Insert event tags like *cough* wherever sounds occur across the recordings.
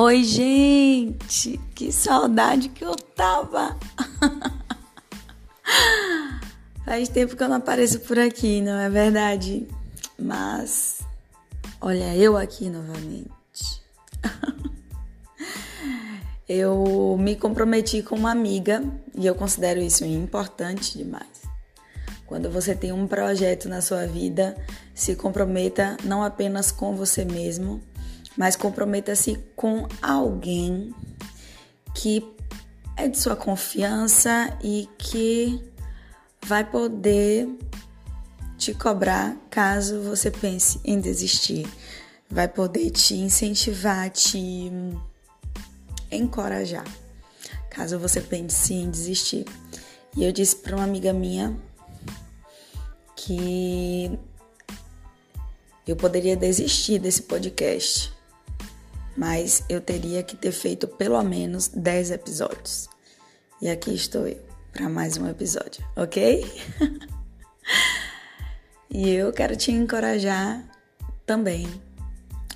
Oi, gente! Que saudade que eu tava! *laughs* Faz tempo que eu não apareço por aqui, não é verdade? Mas, olha, eu aqui novamente. *laughs* eu me comprometi com uma amiga e eu considero isso importante demais. Quando você tem um projeto na sua vida, se comprometa não apenas com você mesmo, mas comprometa-se com alguém que é de sua confiança e que vai poder te cobrar caso você pense em desistir. Vai poder te incentivar, te encorajar, caso você pense em desistir. E eu disse para uma amiga minha que eu poderia desistir desse podcast mas eu teria que ter feito pelo menos 10 episódios. E aqui estou eu para mais um episódio, ok? *laughs* e eu quero te encorajar também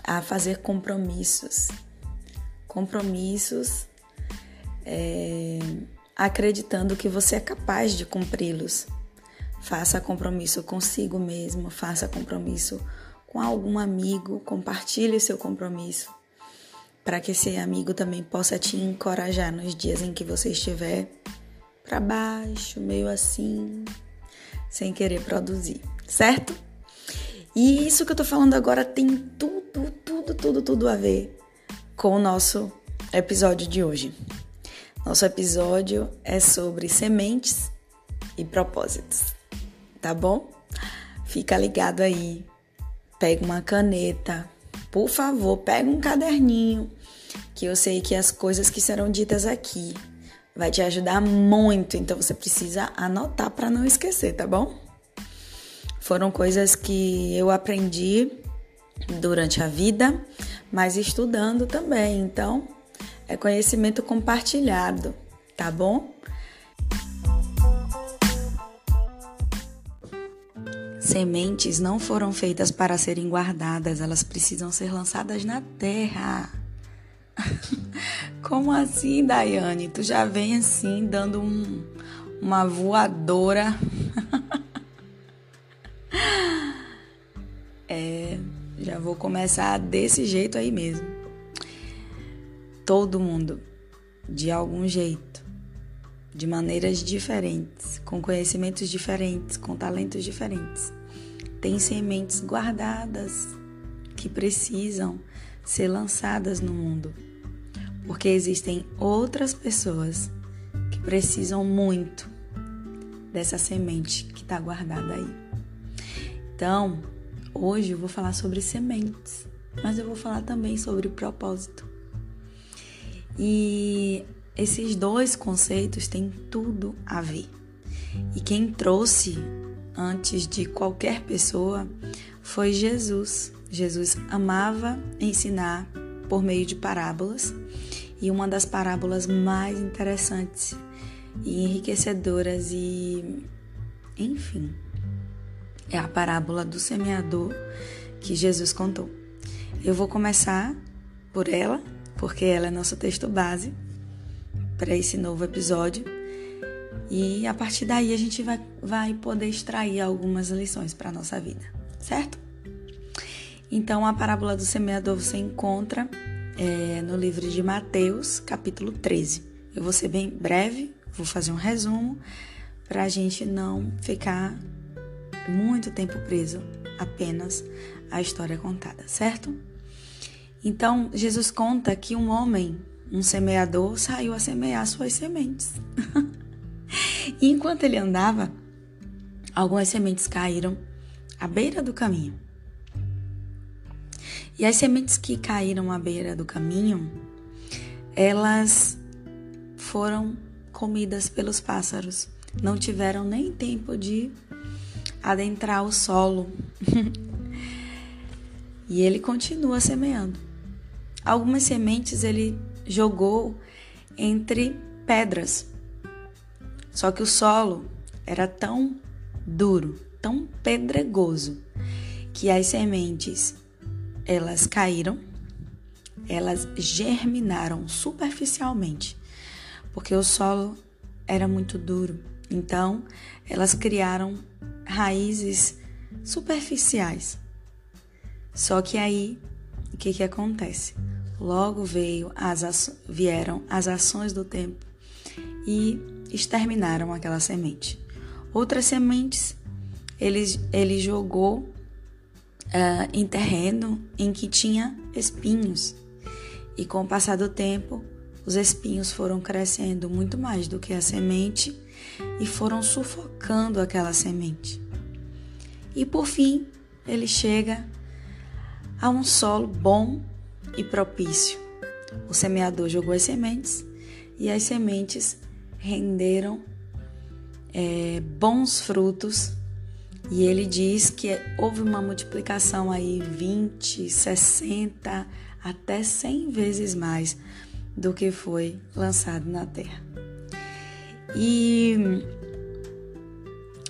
a fazer compromissos. Compromissos é, acreditando que você é capaz de cumpri-los. Faça compromisso consigo mesmo, faça compromisso com algum amigo, compartilhe seu compromisso para que esse amigo também possa te encorajar nos dias em que você estiver para baixo, meio assim, sem querer produzir, certo? E isso que eu tô falando agora tem tudo, tudo, tudo, tudo a ver com o nosso episódio de hoje. Nosso episódio é sobre sementes e propósitos, tá bom? Fica ligado aí. Pega uma caneta, por favor, pega um caderninho, que eu sei que as coisas que serão ditas aqui vai te ajudar muito, então você precisa anotar para não esquecer, tá bom? Foram coisas que eu aprendi durante a vida, mas estudando também, então é conhecimento compartilhado, tá bom? Sementes não foram feitas para serem guardadas, elas precisam ser lançadas na terra. *laughs* Como assim, Daiane? Tu já vem assim, dando um, uma voadora. *laughs* é, já vou começar desse jeito aí mesmo. Todo mundo, de algum jeito, de maneiras diferentes, com conhecimentos diferentes, com talentos diferentes tem sementes guardadas que precisam ser lançadas no mundo, porque existem outras pessoas que precisam muito dessa semente que está guardada aí. Então, hoje eu vou falar sobre sementes, mas eu vou falar também sobre propósito. E esses dois conceitos têm tudo a ver. E quem trouxe antes de qualquer pessoa foi Jesus. Jesus amava ensinar por meio de parábolas e uma das parábolas mais interessantes e enriquecedoras e enfim é a parábola do semeador que Jesus contou. Eu vou começar por ela, porque ela é nosso texto base para esse novo episódio e a partir daí a gente vai, vai poder extrair algumas lições para a nossa vida, certo? Então, a parábola do semeador você encontra é, no livro de Mateus, capítulo 13. Eu vou ser bem breve, vou fazer um resumo para a gente não ficar muito tempo preso apenas à história contada, certo? Então, Jesus conta que um homem, um semeador, saiu a semear suas sementes. *laughs* E enquanto ele andava, algumas sementes caíram à beira do caminho. E as sementes que caíram à beira do caminho, elas foram comidas pelos pássaros. Não tiveram nem tempo de adentrar o solo. *laughs* e ele continua semeando. Algumas sementes ele jogou entre pedras só que o solo era tão duro, tão pedregoso, que as sementes elas caíram elas germinaram superficialmente, porque o solo era muito duro. Então, elas criaram raízes superficiais. Só que aí, o que, que acontece? Logo veio as, vieram as ações do tempo e exterminaram aquela semente. Outras sementes ele, ele jogou uh, em terreno em que tinha espinhos. E com o passar do tempo, os espinhos foram crescendo muito mais do que a semente e foram sufocando aquela semente. E por fim, ele chega a um solo bom e propício. O semeador jogou as sementes e as sementes renderam é, bons frutos. E ele diz que houve uma multiplicação aí 20, 60, até 100 vezes mais do que foi lançado na terra. E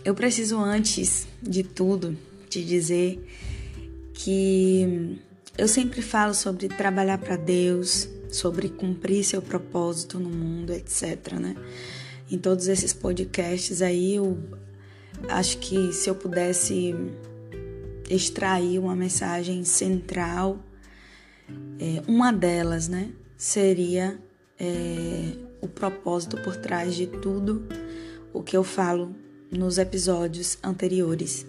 eu preciso, antes de tudo, te dizer que eu sempre falo sobre trabalhar para Deus, sobre cumprir seu propósito no mundo, etc. Né? Em todos esses podcasts aí, eu acho que se eu pudesse extrair uma mensagem central, é, uma delas, né, seria é, o propósito por trás de tudo o que eu falo nos episódios anteriores.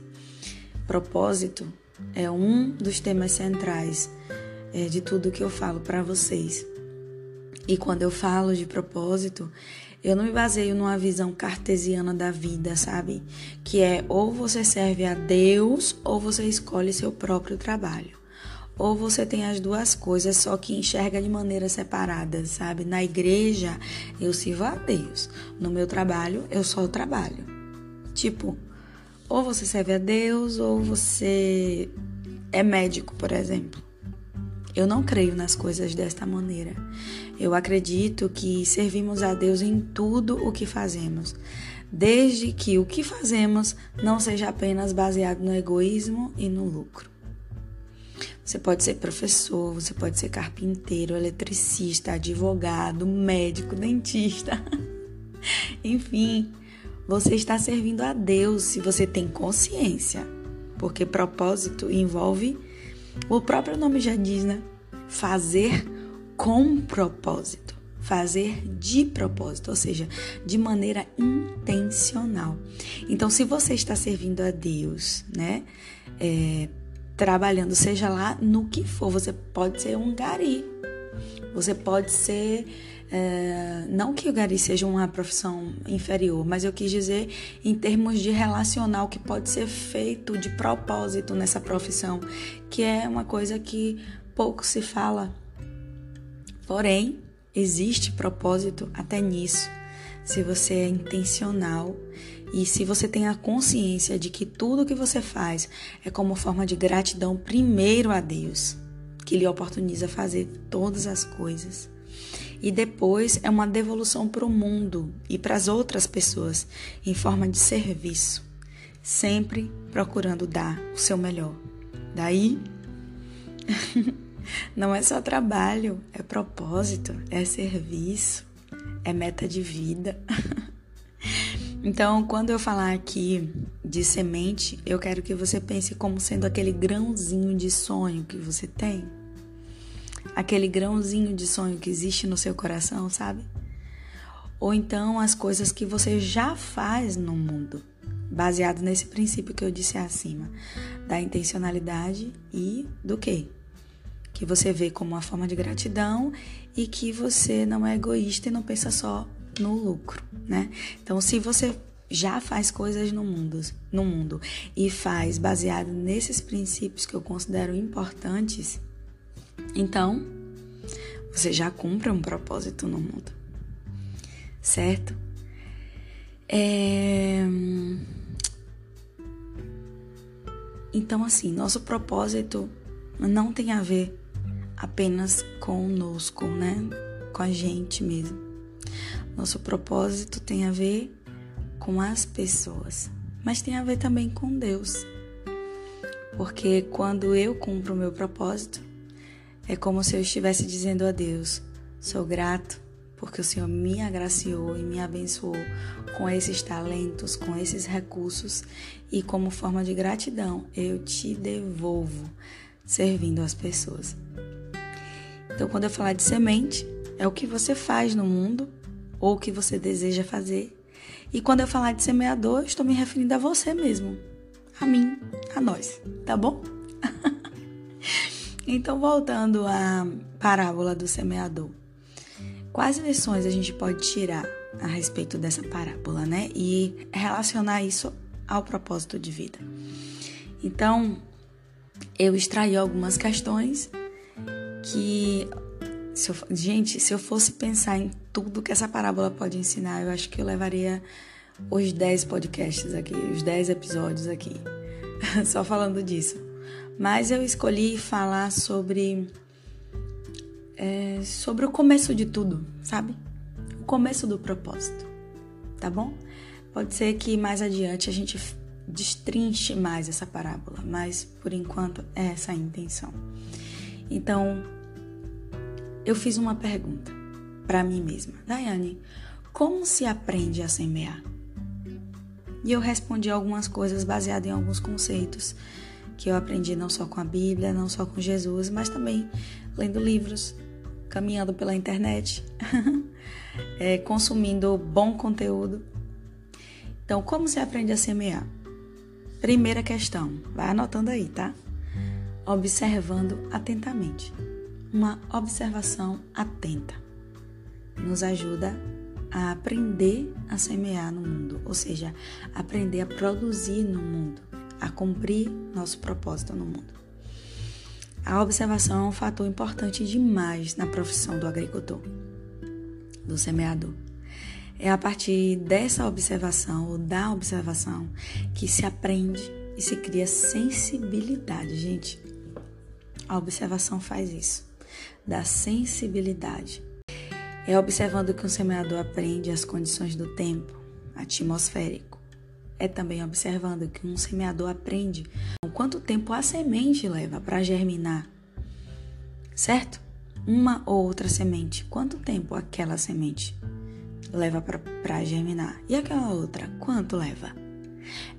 Propósito é um dos temas centrais é, de tudo que eu falo para vocês. E quando eu falo de propósito, eu não me baseio numa visão cartesiana da vida, sabe? Que é ou você serve a Deus ou você escolhe seu próprio trabalho. Ou você tem as duas coisas, só que enxerga de maneira separada, sabe? Na igreja, eu sirvo a Deus. No meu trabalho, eu só trabalho. Tipo, ou você serve a Deus ou você é médico, por exemplo. Eu não creio nas coisas desta maneira. Eu acredito que servimos a Deus em tudo o que fazemos, desde que o que fazemos não seja apenas baseado no egoísmo e no lucro. Você pode ser professor, você pode ser carpinteiro, eletricista, advogado, médico, dentista. *laughs* Enfim, você está servindo a Deus se você tem consciência, porque propósito envolve o próprio nome já diz, né? Fazer com propósito, fazer de propósito, ou seja, de maneira intencional. Então, se você está servindo a Deus, né? É, trabalhando, seja lá no que for, você pode ser um gari, você pode ser é, não que o gari seja uma profissão inferior, mas eu quis dizer em termos de relacional que pode ser feito de propósito nessa profissão, que é uma coisa que pouco se fala. Porém, existe propósito até nisso, se você é intencional e se você tem a consciência de que tudo que você faz é como forma de gratidão primeiro a Deus, que lhe oportuniza fazer todas as coisas e depois é uma devolução para o mundo e para as outras pessoas em forma de serviço, sempre procurando dar o seu melhor. Daí, *laughs* não é só trabalho, é propósito, é serviço, é meta de vida. *laughs* Então, quando eu falar aqui de semente, eu quero que você pense como sendo aquele grãozinho de sonho que você tem aquele grãozinho de sonho que existe no seu coração, sabe? Ou então as coisas que você já faz no mundo, baseado nesse princípio que eu disse acima, da intencionalidade e do quê? Que você vê como uma forma de gratidão e que você não é egoísta e não pensa só no lucro, né? Então, se você já faz coisas no mundo, no mundo e faz baseado nesses princípios que eu considero importantes, então, você já cumpre um propósito no mundo, certo? É... Então, assim, nosso propósito não tem a ver apenas conosco, né? Com a gente mesmo. Nosso propósito tem a ver com as pessoas, mas tem a ver também com Deus. Porque quando eu cumpro o meu propósito, É como se eu estivesse dizendo a Deus: sou grato porque o Senhor me agraciou e me abençoou com esses talentos, com esses recursos e como forma de gratidão eu te devolvo servindo as pessoas. Então, quando eu falar de semente, é o que você faz no mundo ou o que você deseja fazer. E quando eu falar de semeador, eu estou me referindo a você mesmo, a mim, a nós, tá bom? *laughs* então, voltando à parábola do semeador. Quais lições a gente pode tirar a respeito dessa parábola, né? E relacionar isso ao propósito de vida. Então, eu extraí algumas questões que, se eu, gente, se eu fosse pensar em tudo que essa parábola pode ensinar, eu acho que eu levaria os 10 podcasts aqui, os 10 episódios aqui, *laughs* só falando disso. Mas eu escolhi falar sobre é, sobre o começo de tudo, sabe? O começo do propósito, tá bom? Pode ser que mais adiante a gente destrinche mais essa parábola, mas por enquanto é essa a intenção. Então, eu fiz uma pergunta para mim mesma, Daiane, como se aprende a semear? E eu respondi algumas coisas baseadas em alguns conceitos que eu aprendi não só com a Bíblia, não só com Jesus, mas também lendo livros, caminhando pela internet, *laughs* é, consumindo bom conteúdo. Então, como se aprende a semear? Primeira questão, vai anotando aí, tá? Observando atentamente. Uma observação atenta nos ajuda a aprender a semear no mundo, ou seja, aprender a produzir no mundo, a cumprir nosso propósito no mundo. A observação é um fator importante demais na profissão do agricultor, do semeador. É a partir dessa observação ou da observação que se aprende e se cria sensibilidade, gente. A observação faz isso, da sensibilidade. É observando que um semeador aprende as condições do tempo atmosférico. É também observando que um semeador aprende quanto tempo a semente leva para germinar, certo? Uma ou outra semente, quanto tempo aquela semente leva para germinar? E aquela outra, quanto leva?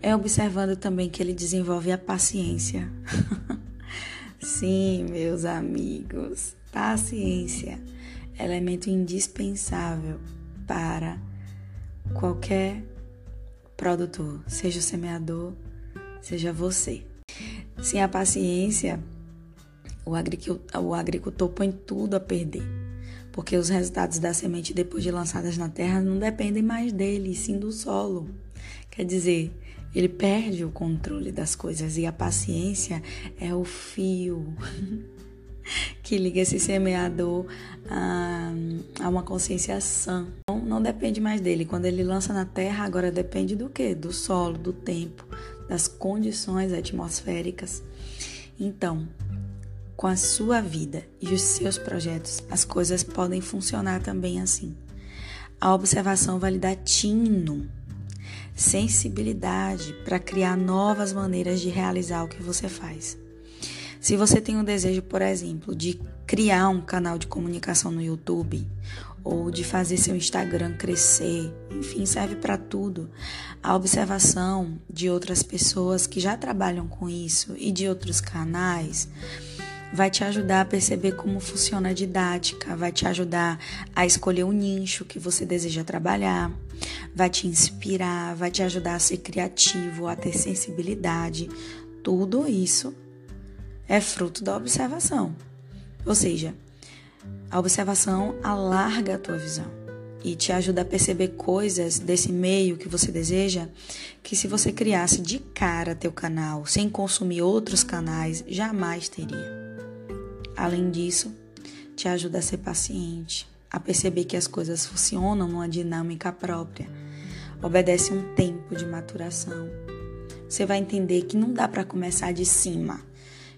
É observando também que ele desenvolve a paciência. *laughs* Sim, meus amigos, paciência, elemento indispensável para qualquer produtor, seja o semeador, seja você. Sem a paciência, o agricultor, o agricultor põe tudo a perder, porque os resultados da semente depois de lançadas na terra não dependem mais dele, sim do solo. Quer dizer, ele perde o controle das coisas e a paciência é o fio *laughs* que liga esse semeador a, a uma consciência sã. Não, não depende mais dele. Quando ele lança na terra, agora depende do que? Do solo, do tempo, das condições atmosféricas. Então, com a sua vida e os seus projetos, as coisas podem funcionar também assim. A observação vai lhe dar tino, sensibilidade para criar novas maneiras de realizar o que você faz. Se você tem o desejo, por exemplo, de criar um canal de comunicação no YouTube ou de fazer seu Instagram crescer, enfim, serve para tudo. A observação de outras pessoas que já trabalham com isso e de outros canais vai te ajudar a perceber como funciona a didática, vai te ajudar a escolher o nicho que você deseja trabalhar, vai te inspirar, vai te ajudar a ser criativo, a ter sensibilidade. Tudo isso é fruto da observação. Ou seja, a observação alarga a tua visão e te ajuda a perceber coisas desse meio que você deseja que se você criasse de cara teu canal sem consumir outros canais, jamais teria. Além disso, te ajuda a ser paciente, a perceber que as coisas funcionam numa dinâmica própria. Obedece um tempo de maturação. Você vai entender que não dá para começar de cima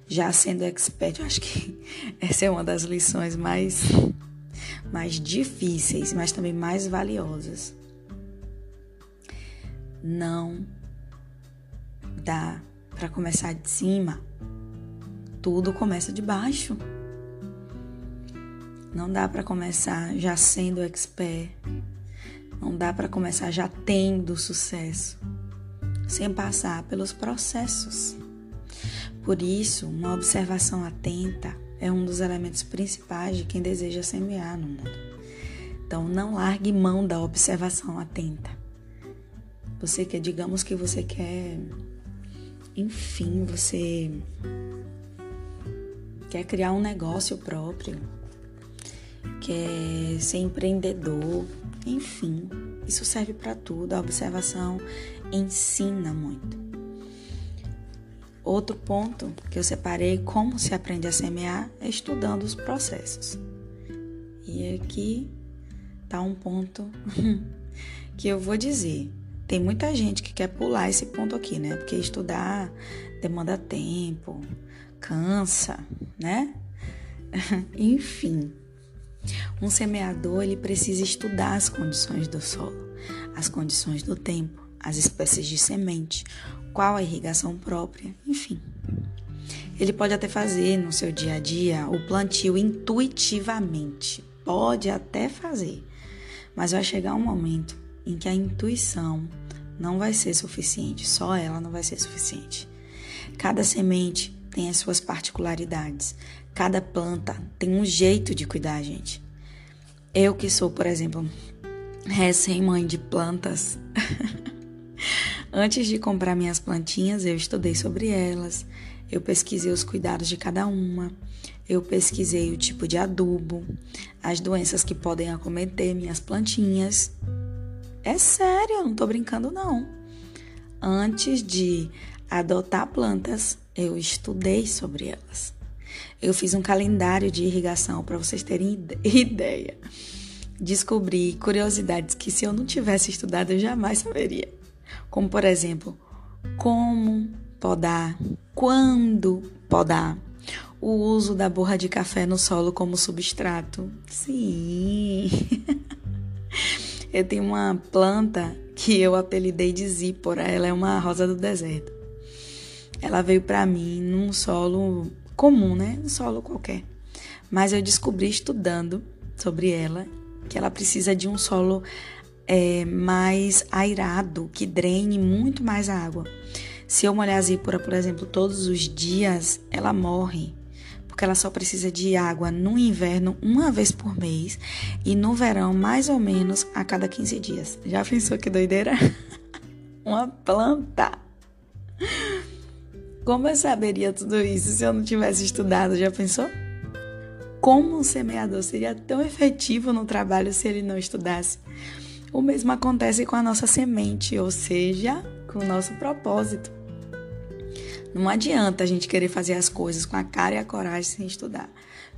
já sendo expert, eu acho que *laughs* essa é uma das lições mais, mais difíceis, mas também mais valiosas. Não dá para começar de cima. Tudo começa de baixo. Não dá para começar já sendo expert. Não dá para começar já tendo sucesso sem passar pelos processos. Por isso, uma observação atenta é um dos elementos principais de quem deseja semear no mundo. Então, não largue mão da observação atenta. Você quer, digamos que você quer, enfim, você quer criar um negócio próprio, quer ser empreendedor, enfim, isso serve para tudo. A observação ensina muito. Outro ponto que eu separei como se aprende a semear é estudando os processos. E aqui tá um ponto *laughs* que eu vou dizer. Tem muita gente que quer pular esse ponto aqui, né? Porque estudar demanda tempo, cansa, né? *laughs* Enfim, um semeador ele precisa estudar as condições do solo, as condições do tempo, as espécies de semente, qual a irrigação própria, enfim. Ele pode até fazer no seu dia a dia o plantio intuitivamente, pode até fazer, mas vai chegar um momento em que a intuição não vai ser suficiente, só ela não vai ser suficiente. Cada semente tem as suas particularidades, cada planta tem um jeito de cuidar, gente. Eu que sou, por exemplo, recém-mãe de plantas. *laughs* Antes de comprar minhas plantinhas, eu estudei sobre elas, eu pesquisei os cuidados de cada uma, eu pesquisei o tipo de adubo, as doenças que podem acometer minhas plantinhas. É sério, eu não tô brincando não. Antes de adotar plantas, eu estudei sobre elas. Eu fiz um calendário de irrigação para vocês terem *laughs* ideia. Descobri curiosidades que se eu não tivesse estudado eu jamais saberia como por exemplo, como podar, quando podar, o uso da borra de café no solo como substrato. Sim. *laughs* eu tenho uma planta que eu apelidei de zípora, ela é uma rosa do deserto. Ela veio para mim num solo comum, né? Um solo qualquer. Mas eu descobri estudando sobre ela que ela precisa de um solo é, mais airado, que drene muito mais água. Se eu molhar a zípora, por exemplo, todos os dias, ela morre, porque ela só precisa de água no inverno uma vez por mês e no verão mais ou menos a cada 15 dias. Já pensou que doideira? *laughs* Uma planta. Como eu saberia tudo isso se eu não tivesse estudado? Já pensou? Como um semeador seria tão efetivo no trabalho se ele não estudasse? O mesmo acontece com a nossa semente, ou seja, com o nosso propósito. Não adianta a gente querer fazer as coisas com a cara e a coragem sem estudar,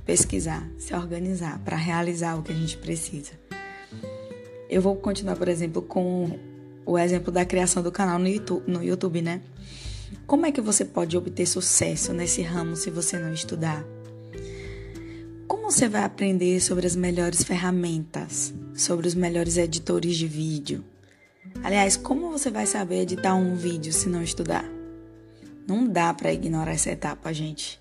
pesquisar, se organizar para realizar o que a gente precisa. Eu vou continuar, por exemplo, com o exemplo da criação do canal no YouTube, no YouTube, né? Como é que você pode obter sucesso nesse ramo se você não estudar? Como você vai aprender sobre as melhores ferramentas, sobre os melhores editores de vídeo? Aliás, como você vai saber editar um vídeo se não estudar? Não dá para ignorar essa etapa, gente.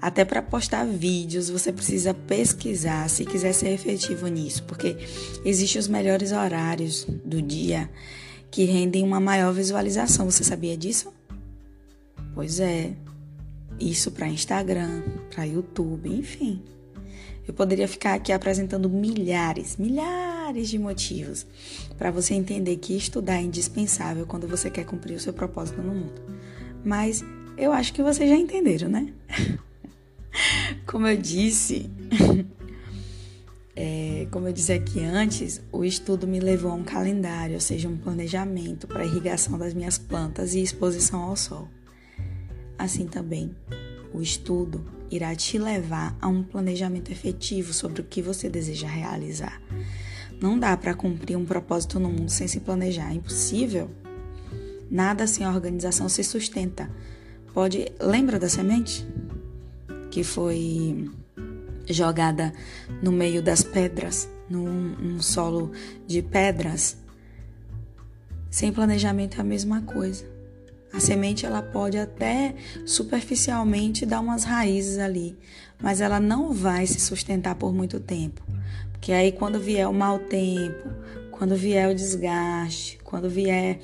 Até para postar vídeos, você precisa pesquisar se quiser ser efetivo nisso, porque existem os melhores horários do dia que rendem uma maior visualização. Você sabia disso? Pois é. Isso para Instagram, para YouTube, enfim. Eu poderia ficar aqui apresentando milhares, milhares de motivos para você entender que estudar é indispensável quando você quer cumprir o seu propósito no mundo. Mas eu acho que vocês já entenderam, né? *laughs* Como eu disse, *laughs* é, como eu disse aqui antes, o estudo me levou a um calendário, ou seja, um planejamento para irrigação das minhas plantas e exposição ao sol. Assim também, o estudo irá te levar a um planejamento efetivo sobre o que você deseja realizar. Não dá para cumprir um propósito no mundo sem se planejar, é impossível. Nada sem organização se sustenta. Pode, lembra da semente que foi jogada no meio das pedras, num, num solo de pedras? Sem planejamento é a mesma coisa. A semente ela pode até superficialmente dar umas raízes ali, mas ela não vai se sustentar por muito tempo. Porque aí quando vier o mau tempo, quando vier o desgaste, quando vier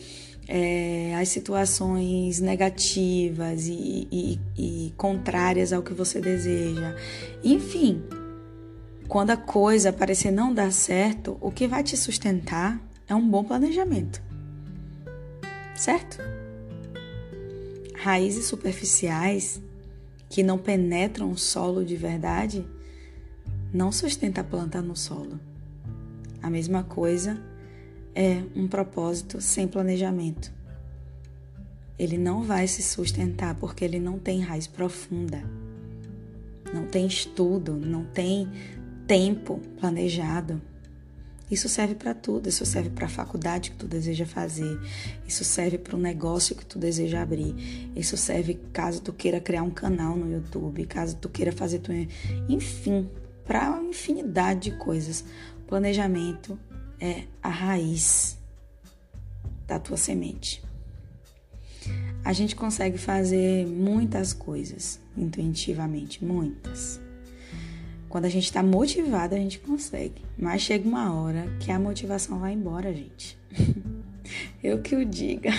é, as situações negativas e, e, e contrárias ao que você deseja, enfim, quando a coisa parecer não dar certo, o que vai te sustentar é um bom planejamento. Certo? Raízes superficiais que não penetram o solo de verdade não sustenta a planta no solo. A mesma coisa é um propósito sem planejamento. Ele não vai se sustentar porque ele não tem raiz profunda, não tem estudo, não tem tempo planejado. Isso serve para tudo, isso serve para a faculdade que tu deseja fazer, isso serve para o negócio que tu deseja abrir, isso serve caso tu queira criar um canal no YouTube, caso tu queira fazer tu, enfim, para uma infinidade de coisas. Planejamento é a raiz da tua semente. A gente consegue fazer muitas coisas intuitivamente, muitas. Quando a gente está motivado, a gente consegue. Mas chega uma hora que a motivação vai embora, gente. *laughs* Eu que o diga.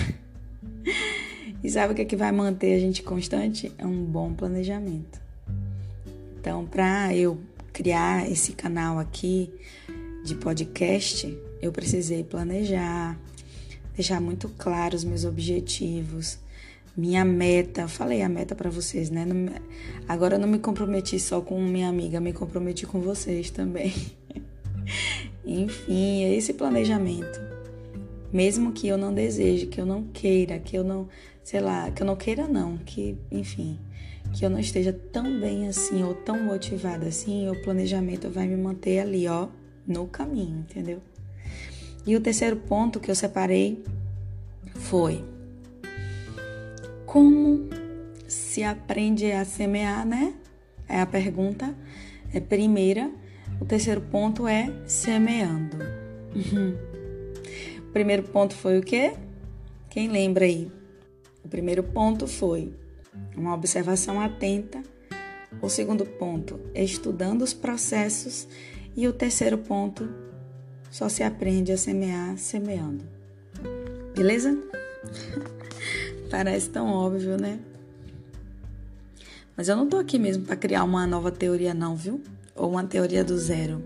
E sabe o que, é que vai manter a gente constante? É um bom planejamento. Então, para eu criar esse canal aqui de podcast, eu precisei planejar, deixar muito claro os meus objetivos, minha meta, falei a meta para vocês, né? agora eu não me comprometi só com minha amiga, me comprometi com vocês também. *laughs* Enfim, é esse planejamento. Mesmo que eu não deseje, que eu não queira, que eu não, sei lá, que eu não queira não, que, enfim, que eu não esteja tão bem assim ou tão motivada assim, o planejamento vai me manter ali, ó, no caminho, entendeu? E o terceiro ponto que eu separei foi como se aprende a semear, né? É a pergunta. É primeira. O terceiro ponto é semeando. Uhum. O primeiro ponto foi o quê? Quem lembra aí? O primeiro ponto foi uma observação atenta. O segundo ponto, estudando os processos. E o terceiro ponto, só se aprende a semear semeando. Beleza? *laughs* Parece tão óbvio, né? Mas eu não tô aqui mesmo para criar uma nova teoria, não, viu? Ou uma teoria do zero.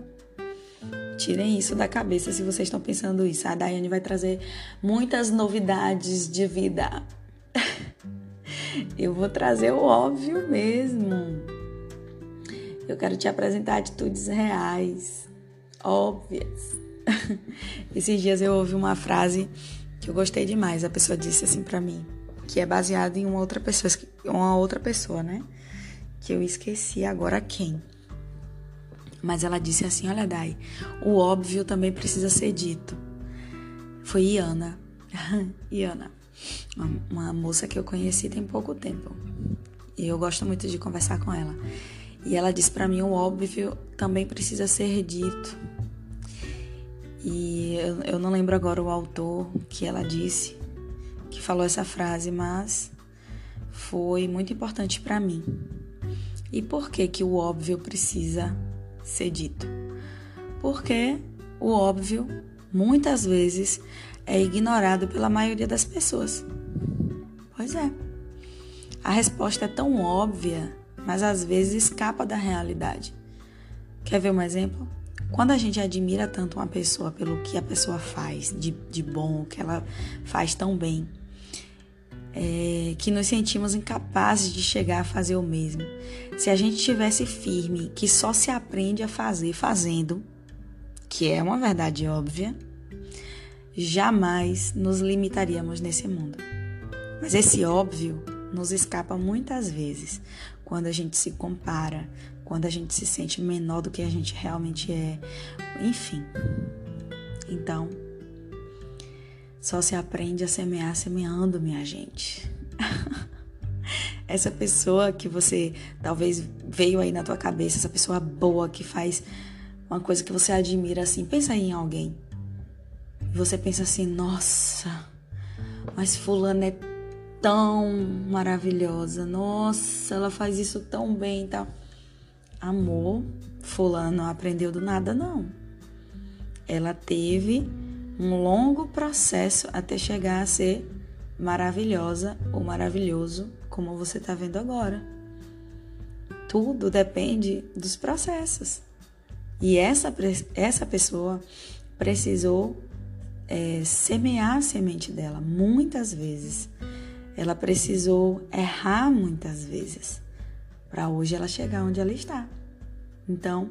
Tirem isso da cabeça se vocês estão pensando isso. A Daiane vai trazer muitas novidades de vida. *laughs* eu vou trazer o óbvio mesmo. Eu quero te apresentar atitudes reais, óbvias. *laughs* Esses dias eu ouvi uma frase que eu gostei demais. A pessoa disse assim para mim: que é baseado em uma outra pessoa, uma outra pessoa, né? Que eu esqueci agora quem. Mas ela disse assim: Olha, Dai, o óbvio também precisa ser dito. Foi Iana. *laughs* Iana, uma, moça que eu conheci tem pouco tempo. E eu gosto muito de conversar com ela. E ela disse para mim: o óbvio também precisa ser dito. E eu, eu não lembro agora o autor que ela disse, que falou essa frase, mas foi muito importante para mim. E por que que o óbvio precisa ser dito? Porque o óbvio muitas vezes é ignorado pela maioria das pessoas. Pois é. A resposta é tão óbvia, mas às vezes escapa da realidade. Quer ver um exemplo? Quando a gente admira tanto uma pessoa pelo que a pessoa faz de, de bom, que ela faz tão bem, é, que nos sentimos incapazes de chegar a fazer o mesmo. Se a gente tivesse firme que só se aprende a fazer fazendo, que é uma verdade óbvia, jamais nos limitaríamos nesse mundo. Mas esse óbvio nos escapa muitas vezes quando a gente se compara, quando a gente se sente menor do que a gente realmente é, enfim. Então, só se aprende a semear semeando, minha gente. *laughs* essa pessoa que você talvez veio aí na tua cabeça, essa pessoa boa que faz uma coisa que você admira assim, pensa aí em alguém. Você pensa assim, nossa, mas fulana é tão maravilhosa. Nossa, ela faz isso tão bem tal. amor, fulano aprendeu do nada, não. Ela teve um longo processo até chegar a ser maravilhosa ou maravilhoso, como você está vendo agora. Tudo depende dos processos. E essa, essa pessoa precisou é, semear a semente dela muitas vezes. Ela precisou errar muitas vezes para hoje ela chegar onde ela está. Então,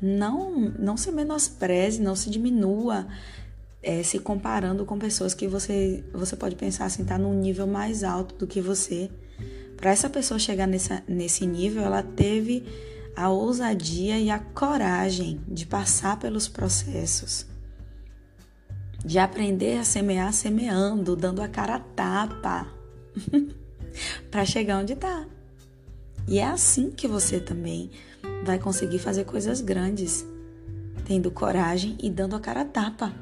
não, não se menospreze, não se diminua é, se comparando com pessoas que você, você pode pensar assim, tá num nível mais alto do que você. Para essa pessoa chegar nessa, nesse nível, ela teve a ousadia e a coragem de passar pelos processos, de aprender a semear semeando, dando a cara a tapa, *laughs* para chegar onde está. E é assim que você também vai conseguir fazer coisas grandes, tendo coragem e dando a cara a tapa.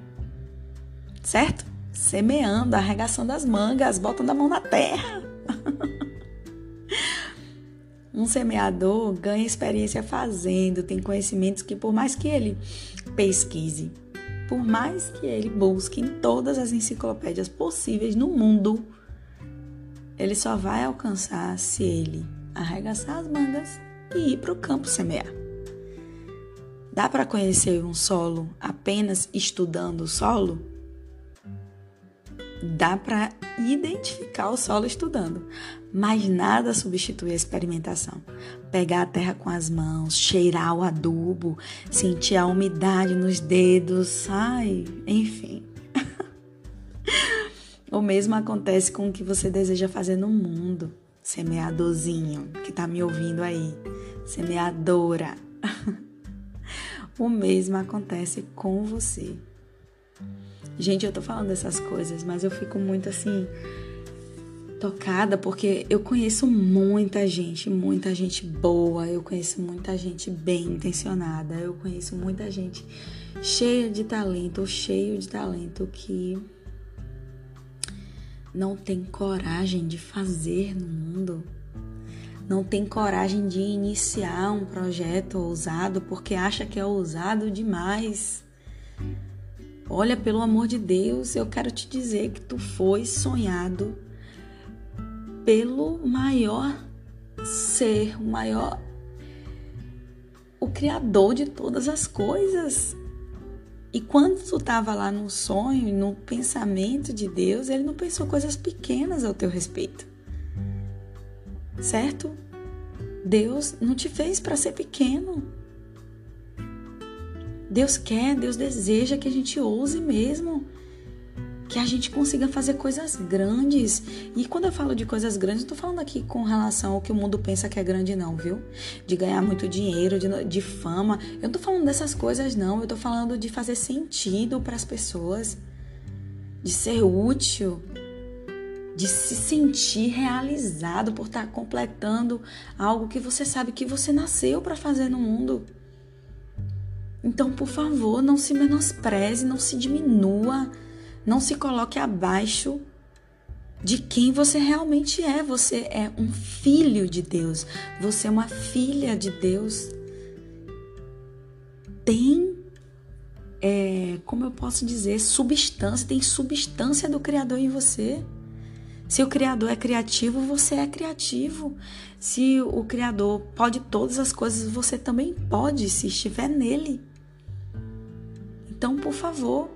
Certo? Semeando, arregaçando as mangas, botando a mão na terra. *laughs* um semeador ganha experiência fazendo, tem conhecimentos que, por mais que ele pesquise, por mais que ele busque em todas as enciclopédias possíveis no mundo, ele só vai alcançar se ele arregaçar as mangas e ir para o campo semear. Dá para conhecer um solo apenas estudando o solo? Dá para identificar o solo estudando, mas nada substitui a experimentação. Pegar a terra com as mãos, cheirar o adubo, sentir a umidade nos dedos, ai, enfim. *laughs* o mesmo acontece com o que você deseja fazer no mundo semeadorzinho que tá me ouvindo aí, semeadora. *laughs* o mesmo acontece com você. Gente, eu tô falando dessas coisas, mas eu fico muito assim tocada porque eu conheço muita gente, muita gente boa, eu conheço muita gente bem intencionada, eu conheço muita gente cheia de talento, cheio de talento que não tem coragem de fazer no mundo, não tem coragem de iniciar um projeto ousado porque acha que é ousado demais. Olha, pelo amor de Deus, eu quero te dizer que tu foi sonhado pelo maior ser, o maior o criador de todas as coisas. E quando tu estava lá no sonho, no pensamento de Deus, ele não pensou coisas pequenas ao teu respeito. Certo? Deus não te fez para ser pequeno. Deus quer, Deus deseja que a gente ouse mesmo que a gente consiga fazer coisas grandes. E quando eu falo de coisas grandes, não tô falando aqui com relação ao que o mundo pensa que é grande, não, viu? De ganhar muito dinheiro, de, de fama. Eu não tô falando dessas coisas, não. Eu tô falando de fazer sentido para as pessoas, de ser útil, de se sentir realizado por estar completando algo que você sabe que você nasceu para fazer no mundo. Então, por favor, não se menospreze, não se diminua não se coloque abaixo de quem você realmente é. Você é um filho de Deus. Você é uma filha de Deus. Tem, é, como eu posso dizer, substância, tem substância do Criador em você. Se o Criador é criativo, você é criativo. Se o Criador pode todas as coisas, você também pode, se estiver nele. Então, por favor,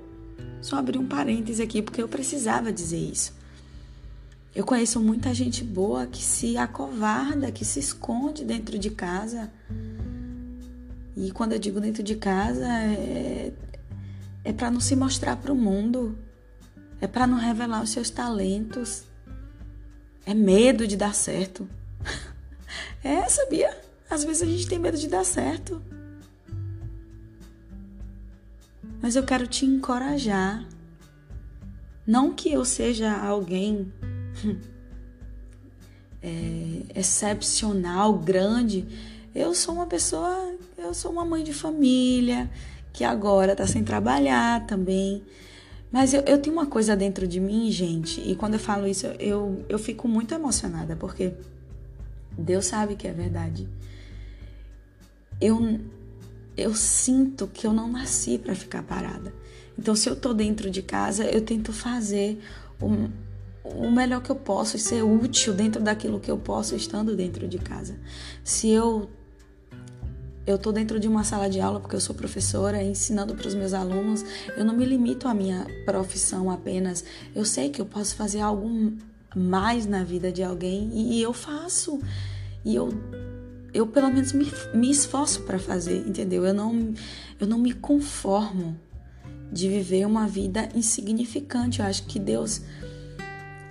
só abrir um parêntese aqui porque eu precisava dizer isso. Eu conheço muita gente boa que se acovarda, que se esconde dentro de casa. E quando eu digo dentro de casa, é, é para não se mostrar para o mundo, é para não revelar os seus talentos, é medo de dar certo. *laughs* É, sabia? Às vezes a gente tem medo de dar certo. Mas eu quero te encorajar. Não que eu seja alguém *laughs* é, excepcional, grande. Eu sou uma pessoa, eu sou uma mãe de família que agora está sem trabalhar também. Mas eu, eu, tenho uma coisa dentro de mim, gente, e quando eu falo isso, eu, eu fico muito emocionada, porque Deus sabe que é verdade. eu eu sinto que eu não nasci para ficar parada. Então, se eu tô dentro de casa, eu tento fazer o, o melhor que eu posso, ser útil dentro daquilo que eu posso estando dentro de casa. Se eu eu tô dentro de uma sala de aula porque eu sou professora, ensinando para os meus alunos, eu não me limito à minha profissão apenas. Eu sei que eu posso fazer algo mais na vida de alguém e eu faço. E eu eu pelo menos me, me esforço para fazer, entendeu? Eu não eu não me conformo de viver uma vida insignificante. Eu acho que Deus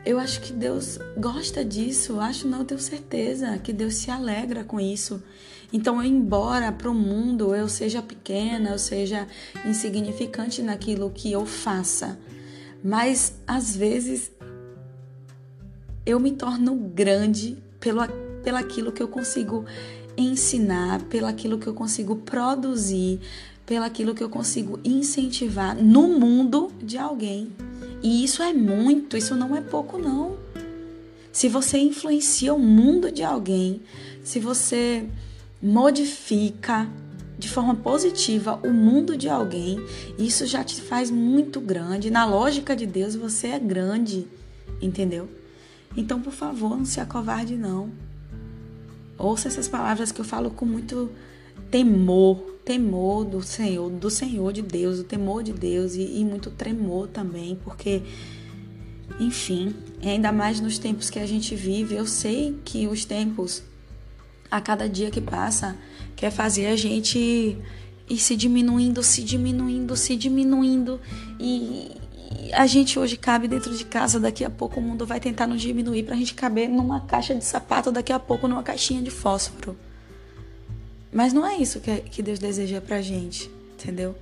eu acho que Deus gosta disso, eu acho não, eu tenho certeza que Deus se alegra com isso. Então, embora para o mundo eu seja pequena, eu seja insignificante naquilo que eu faça, mas às vezes eu me torno grande pelo, pelaquilo que eu consigo ensinar, pelaquilo que eu consigo produzir, pelaquilo que eu consigo incentivar no mundo de alguém. E isso é muito, isso não é pouco não. Se você influencia o mundo de alguém, se você modifica de forma positiva o mundo de alguém, isso já te faz muito grande. Na lógica de Deus, você é grande, entendeu? Então, por favor, não se acovarde não. Ouça essas palavras que eu falo com muito temor, temor do Senhor, do Senhor de Deus, o temor de Deus e, e muito tremor também, porque, enfim, ainda mais nos tempos que a gente vive, eu sei que os tempos, a cada dia que passa, quer fazer a gente ir se diminuindo, se diminuindo, se diminuindo e, a gente hoje cabe dentro de casa, daqui a pouco o mundo vai tentar nos diminuir para a gente caber numa caixa de sapato, daqui a pouco numa caixinha de fósforo. Mas não é isso que, que Deus deseja pra gente, entendeu?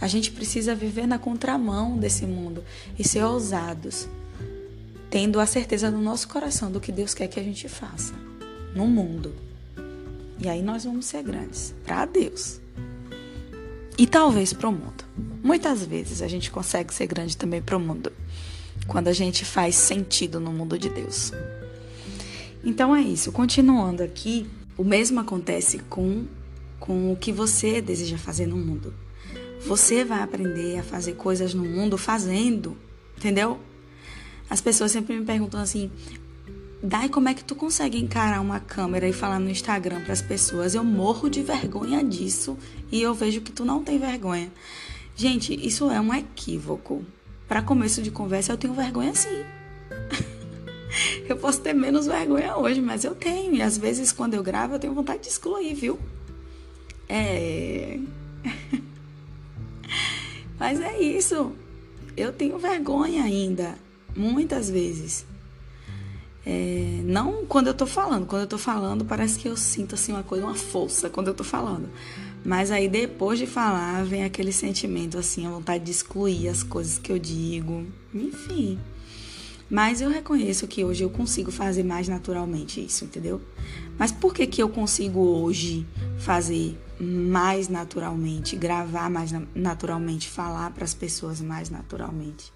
A gente precisa viver na contramão desse mundo e ser ousados, tendo a certeza no nosso coração do que Deus quer que a gente faça no mundo. E aí nós vamos ser grandes para Deus e talvez para o mundo. Muitas vezes a gente consegue ser grande também para o mundo, quando a gente faz sentido no mundo de Deus. Então é isso. Continuando aqui, o mesmo acontece com, com o que você deseja fazer no mundo. Você vai aprender a fazer coisas no mundo fazendo, entendeu? As pessoas sempre me perguntam assim: Dai, como é que tu consegue encarar uma câmera e falar no Instagram para as pessoas? Eu morro de vergonha disso e eu vejo que tu não tem vergonha. Gente, isso é um equívoco. Para começo de conversa, eu tenho vergonha sim. *laughs* eu posso ter menos vergonha hoje, mas eu tenho. E às vezes, quando eu gravo, eu tenho vontade de excluir, viu? É. *laughs* mas é isso. Eu tenho vergonha ainda, muitas vezes. É, não quando eu tô falando, quando eu tô falando parece que eu sinto assim uma coisa, uma força quando eu tô falando. Mas aí depois de falar vem aquele sentimento assim, a vontade de excluir as coisas que eu digo, enfim. Mas eu reconheço que hoje eu consigo fazer mais naturalmente isso, entendeu? Mas por que que eu consigo hoje fazer mais naturalmente, gravar mais naturalmente, falar para as pessoas mais naturalmente?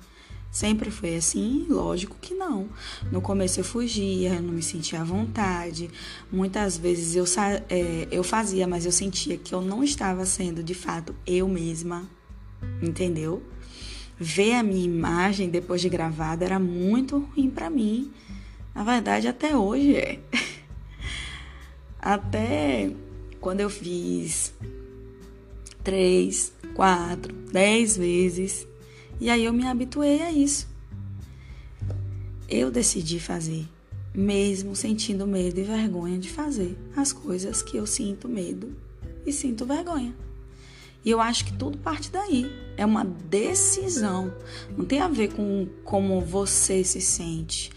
Sempre foi assim? Lógico que não. No começo eu fugia, não me sentia à vontade. Muitas vezes eu, é, eu fazia, mas eu sentia que eu não estava sendo de fato eu mesma. Entendeu? Ver a minha imagem depois de gravada era muito ruim para mim. Na verdade, até hoje é. *laughs* Até quando eu fiz três, quatro, dez vezes e aí eu me habituei a isso. Eu decidi fazer, mesmo sentindo medo e vergonha de fazer as coisas que eu sinto medo e sinto vergonha. E eu acho que tudo parte daí. É uma decisão. Não tem a ver com como você se sente.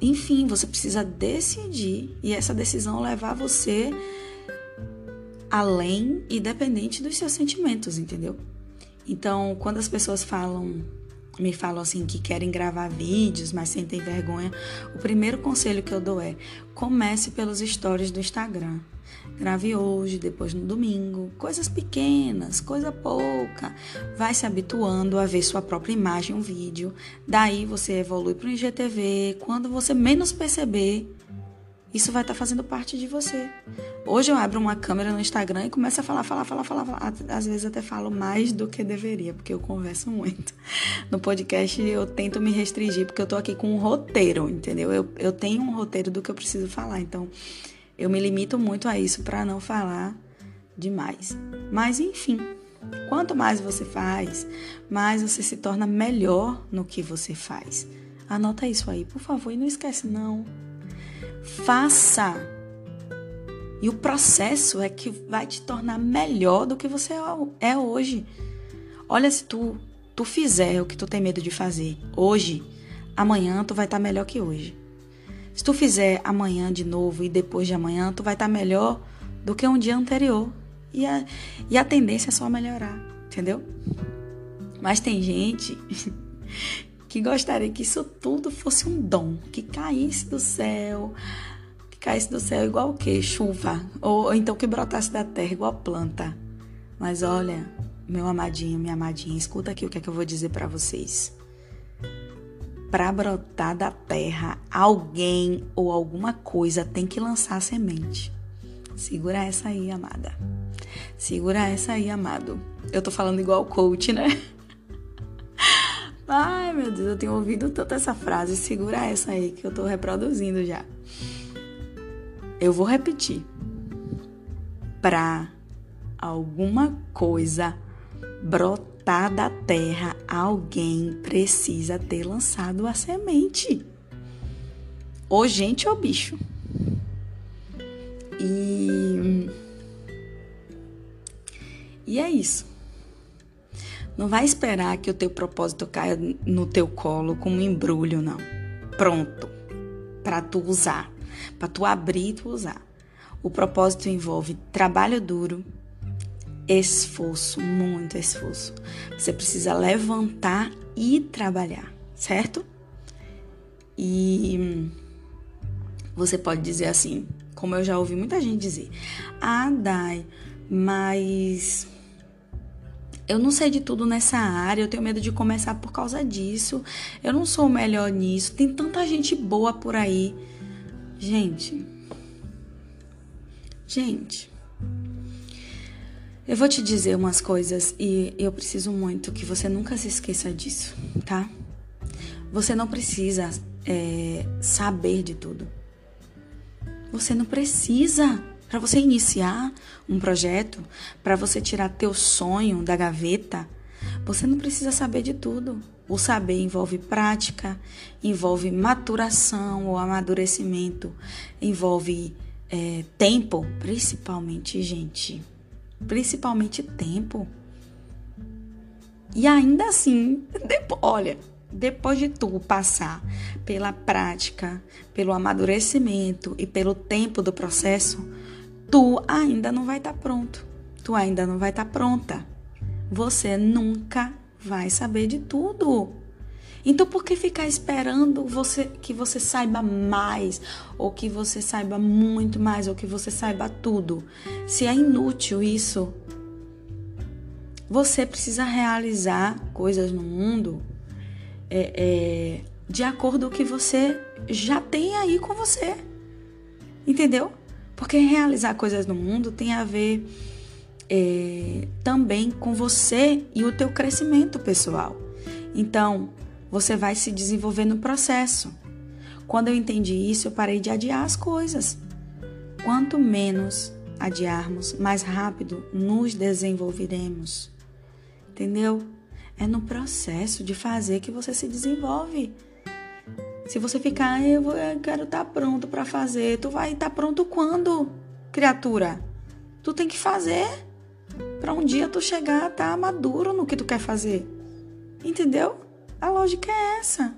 Enfim, você precisa decidir e essa decisão levar você além e dependente dos seus sentimentos, entendeu? Então, quando as pessoas falam, me falam assim que querem gravar vídeos, mas sentem vergonha, o primeiro conselho que eu dou é: comece pelos stories do Instagram. Grave hoje, depois no domingo, coisas pequenas, coisa pouca. Vai se habituando a ver sua própria imagem, um vídeo. Daí você evolui para o IGTV. Quando você menos perceber, isso vai estar tá fazendo parte de você. Hoje eu abro uma câmera no Instagram e começo a falar, falar, falar, falar, falar. Às vezes até falo mais do que deveria, porque eu converso muito. No podcast eu tento me restringir, porque eu tô aqui com um roteiro, entendeu? Eu, eu tenho um roteiro do que eu preciso falar, então eu me limito muito a isso para não falar demais. Mas enfim, quanto mais você faz, mais você se torna melhor no que você faz. Anota isso aí, por favor, e não esquece não. Faça. E o processo é que vai te tornar melhor do que você é hoje. Olha, se tu, tu fizer o que tu tem medo de fazer hoje, amanhã tu vai estar tá melhor que hoje. Se tu fizer amanhã de novo e depois de amanhã, tu vai estar tá melhor do que um dia anterior. E a, e a tendência é só melhorar, entendeu? Mas tem gente que gostaria que isso tudo fosse um dom, que caísse do céu, que caísse do céu igual o quê? Chuva, ou, ou então que brotasse da terra igual planta. Mas olha, meu amadinho, minha amadinha, escuta aqui o que é que eu vou dizer para vocês. Para brotar da terra, alguém ou alguma coisa tem que lançar a semente. Segura essa aí, amada. Segura essa aí, amado. Eu tô falando igual coach, né? Ai, meu Deus, eu tenho ouvido tanto essa frase. Segura essa aí que eu tô reproduzindo já. Eu vou repetir. Pra alguma coisa brotar da terra, alguém precisa ter lançado a semente. Ou gente ou bicho. E. E é isso. Não vai esperar que o teu propósito caia no teu colo como um embrulho, não. Pronto. Para tu usar, para tu abrir e tu usar. O propósito envolve trabalho duro, esforço, muito esforço. Você precisa levantar e trabalhar, certo? E você pode dizer assim, como eu já ouvi muita gente dizer: "Ah, Dai, mas eu não sei de tudo nessa área, eu tenho medo de começar por causa disso. Eu não sou o melhor nisso. Tem tanta gente boa por aí. Gente. Gente. Eu vou te dizer umas coisas e eu preciso muito que você nunca se esqueça disso, tá? Você não precisa é, saber de tudo. Você não precisa. Para você iniciar um projeto, para você tirar teu sonho da gaveta, você não precisa saber de tudo. O saber envolve prática, envolve maturação ou amadurecimento, envolve é, tempo, principalmente, gente. Principalmente tempo. E ainda assim, depois, olha, depois de tu passar pela prática, pelo amadurecimento e pelo tempo do processo, tu ainda não vai estar tá pronto. Tu ainda não vai estar tá pronta. Você nunca vai saber de tudo. Então, por que ficar esperando você que você saiba mais, ou que você saiba muito mais, ou que você saiba tudo? Se é inútil isso, você precisa realizar coisas no mundo é, é, de acordo com o que você já tem aí com você. Entendeu? Porque realizar coisas no mundo tem a ver é, também com você e o teu crescimento pessoal. Então, você vai se desenvolver no processo. Quando eu entendi isso, eu parei de adiar as coisas. Quanto menos adiarmos, mais rápido nos desenvolveremos. Entendeu? É no processo de fazer que você se desenvolve. Se você ficar, eu, vou, eu quero estar tá pronto para fazer, tu vai estar tá pronto quando, criatura? Tu tem que fazer para um dia tu chegar a estar tá maduro no que tu quer fazer. Entendeu? A lógica é essa.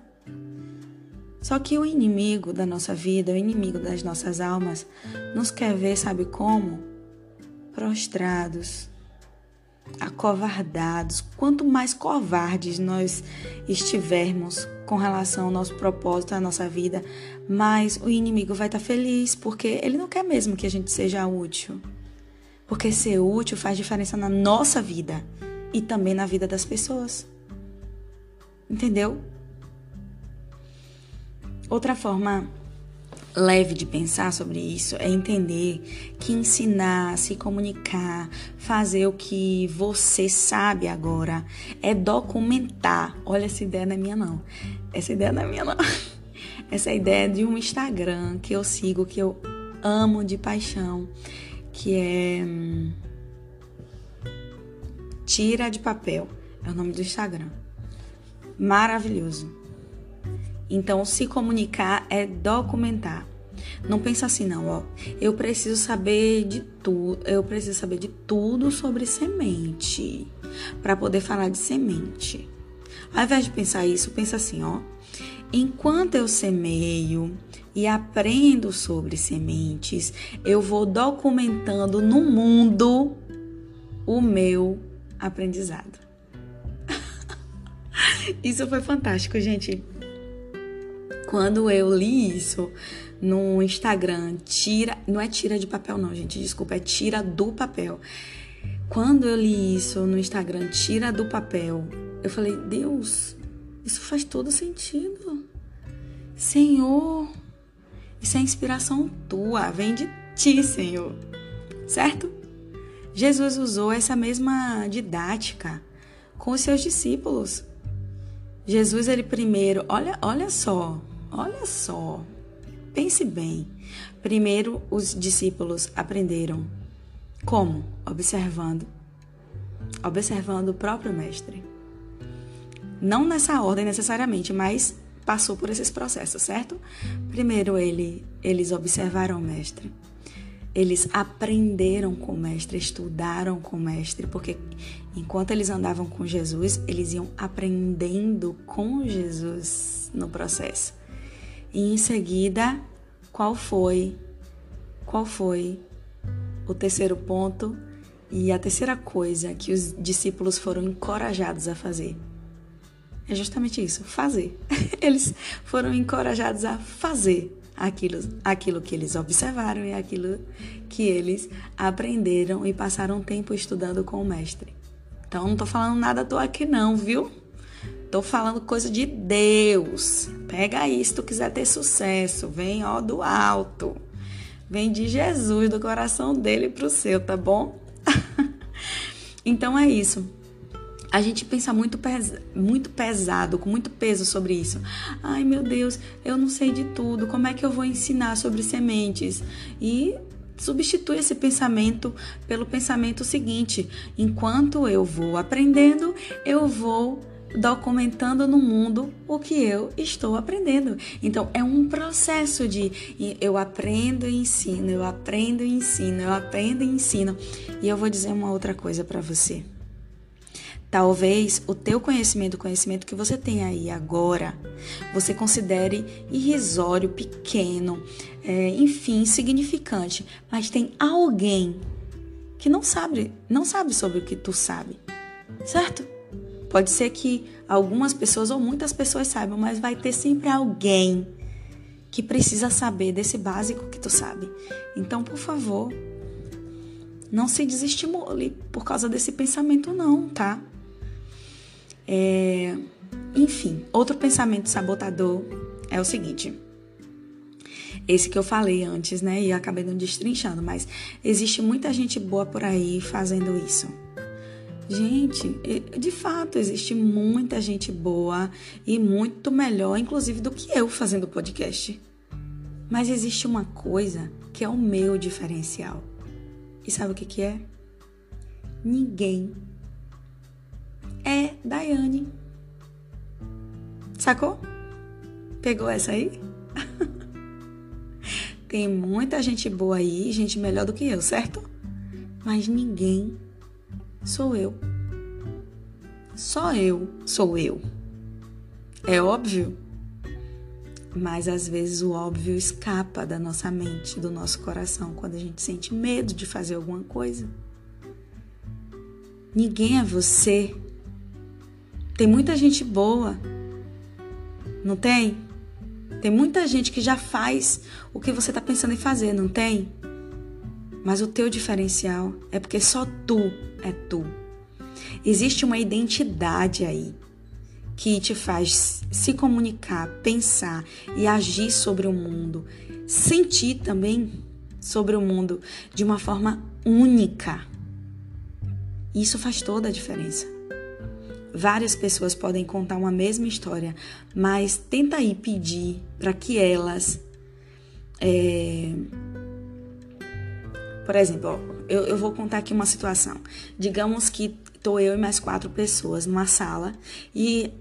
Só que o inimigo da nossa vida, o inimigo das nossas almas, nos quer ver, sabe como? Prostrados, acovardados. Quanto mais covardes nós estivermos com relação ao nosso propósito, à nossa vida, mais o inimigo vai estar feliz, porque ele não quer mesmo que a gente seja útil. Porque ser útil faz diferença na nossa vida e também na vida das pessoas. Entendeu? Outra forma, leve de pensar sobre isso é entender que ensinar, se comunicar, fazer o que você sabe agora é documentar. Olha, essa ideia não é minha, não. Essa ideia não é minha, não. *laughs* Essa ideia é de um Instagram que eu sigo, que eu amo de paixão, que é. Hum, Tira de papel. É o nome do Instagram. Maravilhoso. Então, se comunicar é documentar. Não pensa assim, não, ó. Eu preciso saber de tudo. Eu preciso saber de tudo sobre semente para poder falar de semente. Ao invés de pensar isso, pensa assim, ó. Enquanto eu semeio e aprendo sobre sementes, eu vou documentando no mundo o meu aprendizado. *laughs* isso foi fantástico, gente. Quando eu li isso no Instagram, tira, não é tira de papel não, gente, desculpa, é tira do papel. Quando eu li isso no Instagram, tira do papel, eu falei, Deus, isso faz todo sentido. Senhor, isso é inspiração tua, vem de ti, Senhor. Certo? Jesus usou essa mesma didática com os seus discípulos. Jesus, ele primeiro, olha, olha só, Olha só, pense bem. Primeiro, os discípulos aprenderam como? Observando. Observando o próprio Mestre. Não nessa ordem necessariamente, mas passou por esses processos, certo? Primeiro, ele, eles observaram o Mestre. Eles aprenderam com o Mestre, estudaram com o Mestre, porque enquanto eles andavam com Jesus, eles iam aprendendo com Jesus no processo. E em seguida, qual foi qual foi o terceiro ponto e a terceira coisa que os discípulos foram encorajados a fazer? É justamente isso, fazer. *laughs* Eles foram encorajados a fazer aquilo, aquilo que eles observaram e aquilo que eles aprenderam e passaram tempo estudando com o mestre. Então, não estou falando nada toa aqui não, viu? Tô falando coisa de Deus. Pega aí se tu quiser ter sucesso. Vem, ó, do alto. Vem de Jesus, do coração dele pro seu, tá bom? *laughs* então é isso. A gente pensa muito, pes muito pesado, com muito peso sobre isso. Ai, meu Deus, eu não sei de tudo. Como é que eu vou ensinar sobre sementes? E substitui esse pensamento pelo pensamento seguinte: enquanto eu vou aprendendo, eu vou documentando no mundo o que eu estou aprendendo. Então, é um processo de eu aprendo e ensino, eu aprendo e ensino, eu aprendo e ensino. E eu vou dizer uma outra coisa para você. Talvez o teu conhecimento, o conhecimento que você tem aí agora, você considere irrisório, pequeno, é, enfim, insignificante. Mas tem alguém que não sabe, não sabe sobre o que tu sabe, certo? Pode ser que algumas pessoas ou muitas pessoas saibam, mas vai ter sempre alguém que precisa saber desse básico que tu sabe. Então, por favor, não se desestimule por causa desse pensamento, não, tá? É... Enfim, outro pensamento sabotador é o seguinte. Esse que eu falei antes, né? E acabei não destrinchando, mas existe muita gente boa por aí fazendo isso Gente, de fato, existe muita gente boa e muito melhor, inclusive, do que eu fazendo podcast. Mas existe uma coisa que é o meu diferencial. E sabe o que, que é? Ninguém é Daiane. Sacou? Pegou essa aí? *laughs* Tem muita gente boa aí, gente melhor do que eu, certo? Mas ninguém sou eu. Só eu sou eu. É óbvio? Mas às vezes o óbvio escapa da nossa mente, do nosso coração, quando a gente sente medo de fazer alguma coisa. Ninguém é você. Tem muita gente boa. Não tem? Tem muita gente que já faz o que você está pensando em fazer, não tem? Mas o teu diferencial é porque só tu é tu. Existe uma identidade aí que te faz se comunicar, pensar e agir sobre o mundo, sentir também sobre o mundo de uma forma única. Isso faz toda a diferença. Várias pessoas podem contar uma mesma história, mas tenta aí pedir para que elas. É... Por exemplo, ó, eu, eu vou contar aqui uma situação. Digamos que estou eu e mais quatro pessoas numa sala e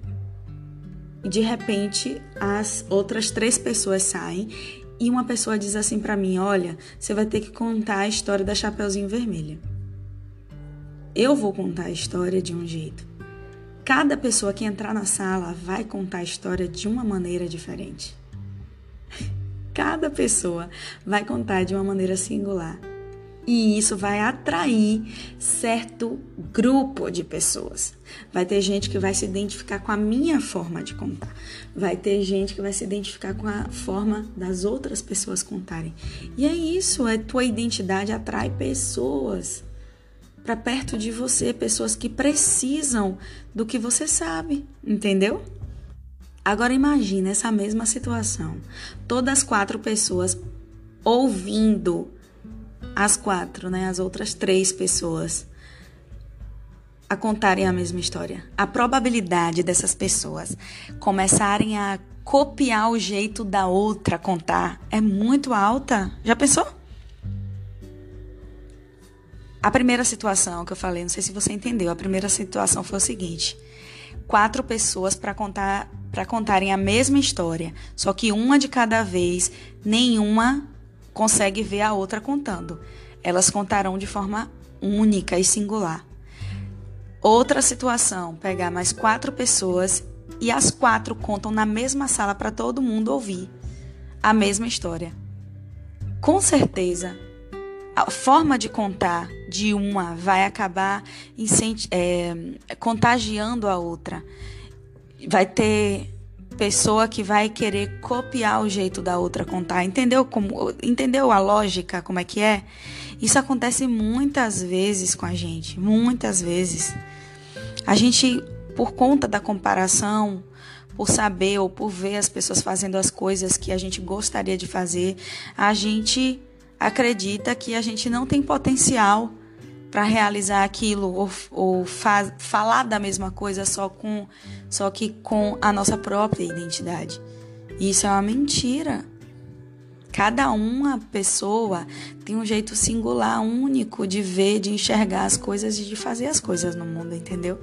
de repente as outras três pessoas saem e uma pessoa diz assim para mim: Olha, você vai ter que contar a história da Chapeuzinho Vermelho. Eu vou contar a história de um jeito. Cada pessoa que entrar na sala vai contar a história de uma maneira diferente. *laughs* Cada pessoa vai contar de uma maneira singular. E isso vai atrair certo grupo de pessoas. Vai ter gente que vai se identificar com a minha forma de contar. Vai ter gente que vai se identificar com a forma das outras pessoas contarem. E é isso, é tua identidade atrai pessoas para perto de você, pessoas que precisam do que você sabe, entendeu? Agora imagine essa mesma situação. Todas as quatro pessoas ouvindo as quatro, né, as outras três pessoas a contarem a mesma história. A probabilidade dessas pessoas começarem a copiar o jeito da outra contar é muito alta. Já pensou? A primeira situação que eu falei, não sei se você entendeu, a primeira situação foi o seguinte: quatro pessoas para contar para contarem a mesma história, só que uma de cada vez, nenhuma consegue ver a outra contando. Elas contarão de forma única e singular. Outra situação, pegar mais quatro pessoas e as quatro contam na mesma sala para todo mundo ouvir a mesma história. Com certeza, a forma de contar de uma vai acabar é, contagiando a outra. Vai ter pessoa que vai querer copiar o jeito da outra contar. Entendeu como entendeu a lógica como é que é? Isso acontece muitas vezes com a gente, muitas vezes. A gente por conta da comparação, por saber ou por ver as pessoas fazendo as coisas que a gente gostaria de fazer, a gente acredita que a gente não tem potencial para realizar aquilo ou, ou fa falar da mesma coisa só com só que com a nossa própria identidade. Isso é uma mentira. Cada uma pessoa tem um jeito singular, único de ver, de enxergar as coisas e de fazer as coisas no mundo, entendeu?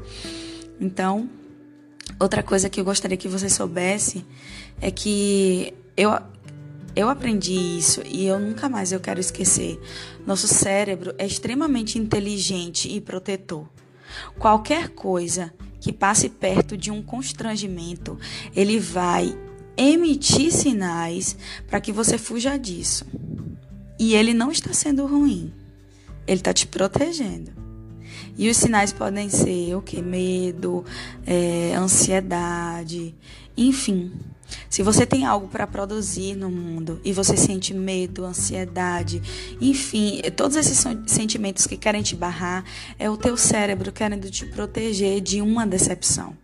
Então, outra coisa que eu gostaria que você soubesse é que eu eu aprendi isso e eu nunca mais eu quero esquecer. Nosso cérebro é extremamente inteligente e protetor. Qualquer coisa que passe perto de um constrangimento, ele vai emitir sinais para que você fuja disso. E ele não está sendo ruim. Ele está te protegendo. E os sinais podem ser o que? Medo, é, ansiedade, enfim. Se você tem algo para produzir no mundo e você sente medo, ansiedade, enfim, todos esses sentimentos que querem te barrar, é o teu cérebro querendo te proteger de uma decepção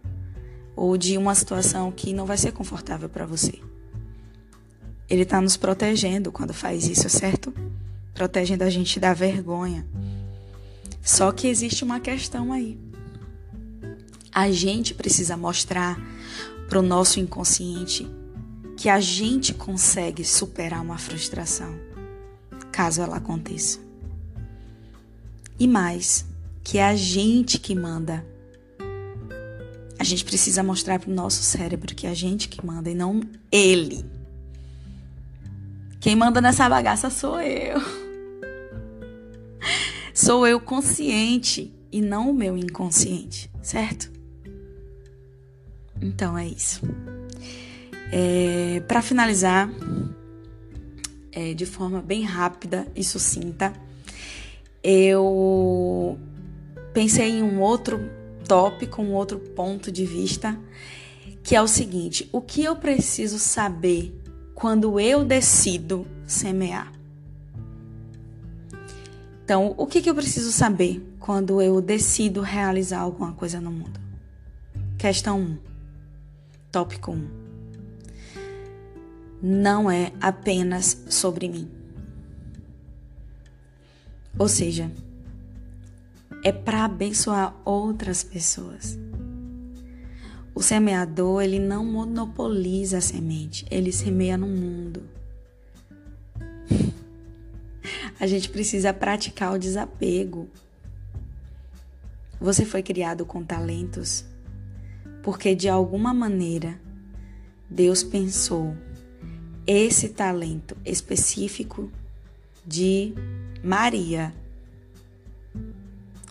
ou de uma situação que não vai ser confortável para você. Ele está nos protegendo quando faz isso, certo? Protegendo a gente da vergonha. Só que existe uma questão aí. A gente precisa mostrar para o nosso inconsciente que a gente consegue superar uma frustração, caso ela aconteça. E mais, que é a gente que manda. A gente precisa mostrar para o nosso cérebro que é a gente que manda e não ele. Quem manda nessa bagaça sou eu. Sou eu consciente e não o meu inconsciente, certo? Então é isso. É, Para finalizar, é, de forma bem rápida e sucinta, eu pensei em um outro tópico, um outro ponto de vista, que é o seguinte: o que eu preciso saber quando eu decido semear? Então, o que, que eu preciso saber quando eu decido realizar alguma coisa no mundo? Questão 1. Um, tópico 1. Não é apenas sobre mim. Ou seja, é para abençoar outras pessoas. O semeador, ele não monopoliza a semente, ele semeia no mundo. *laughs* A gente precisa praticar o desapego. Você foi criado com talentos porque de alguma maneira Deus pensou esse talento específico de Maria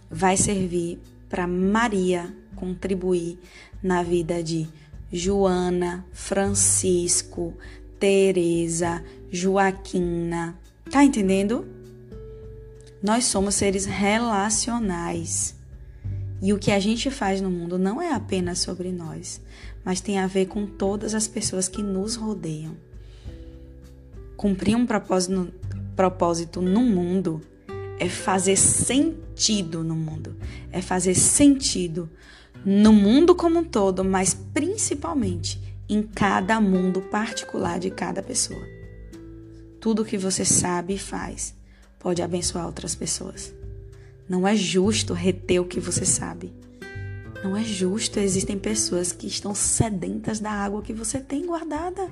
vai servir para Maria contribuir na vida de Joana, Francisco, Teresa, Joaquina. Tá entendendo? Nós somos seres relacionais. E o que a gente faz no mundo não é apenas sobre nós, mas tem a ver com todas as pessoas que nos rodeiam. Cumprir um propósito, propósito no mundo é fazer sentido no mundo, é fazer sentido no mundo como um todo, mas principalmente em cada mundo particular de cada pessoa. Tudo que você sabe e faz pode abençoar outras pessoas. Não é justo reter o que você sabe. Não é justo, existem pessoas que estão sedentas da água que você tem guardada.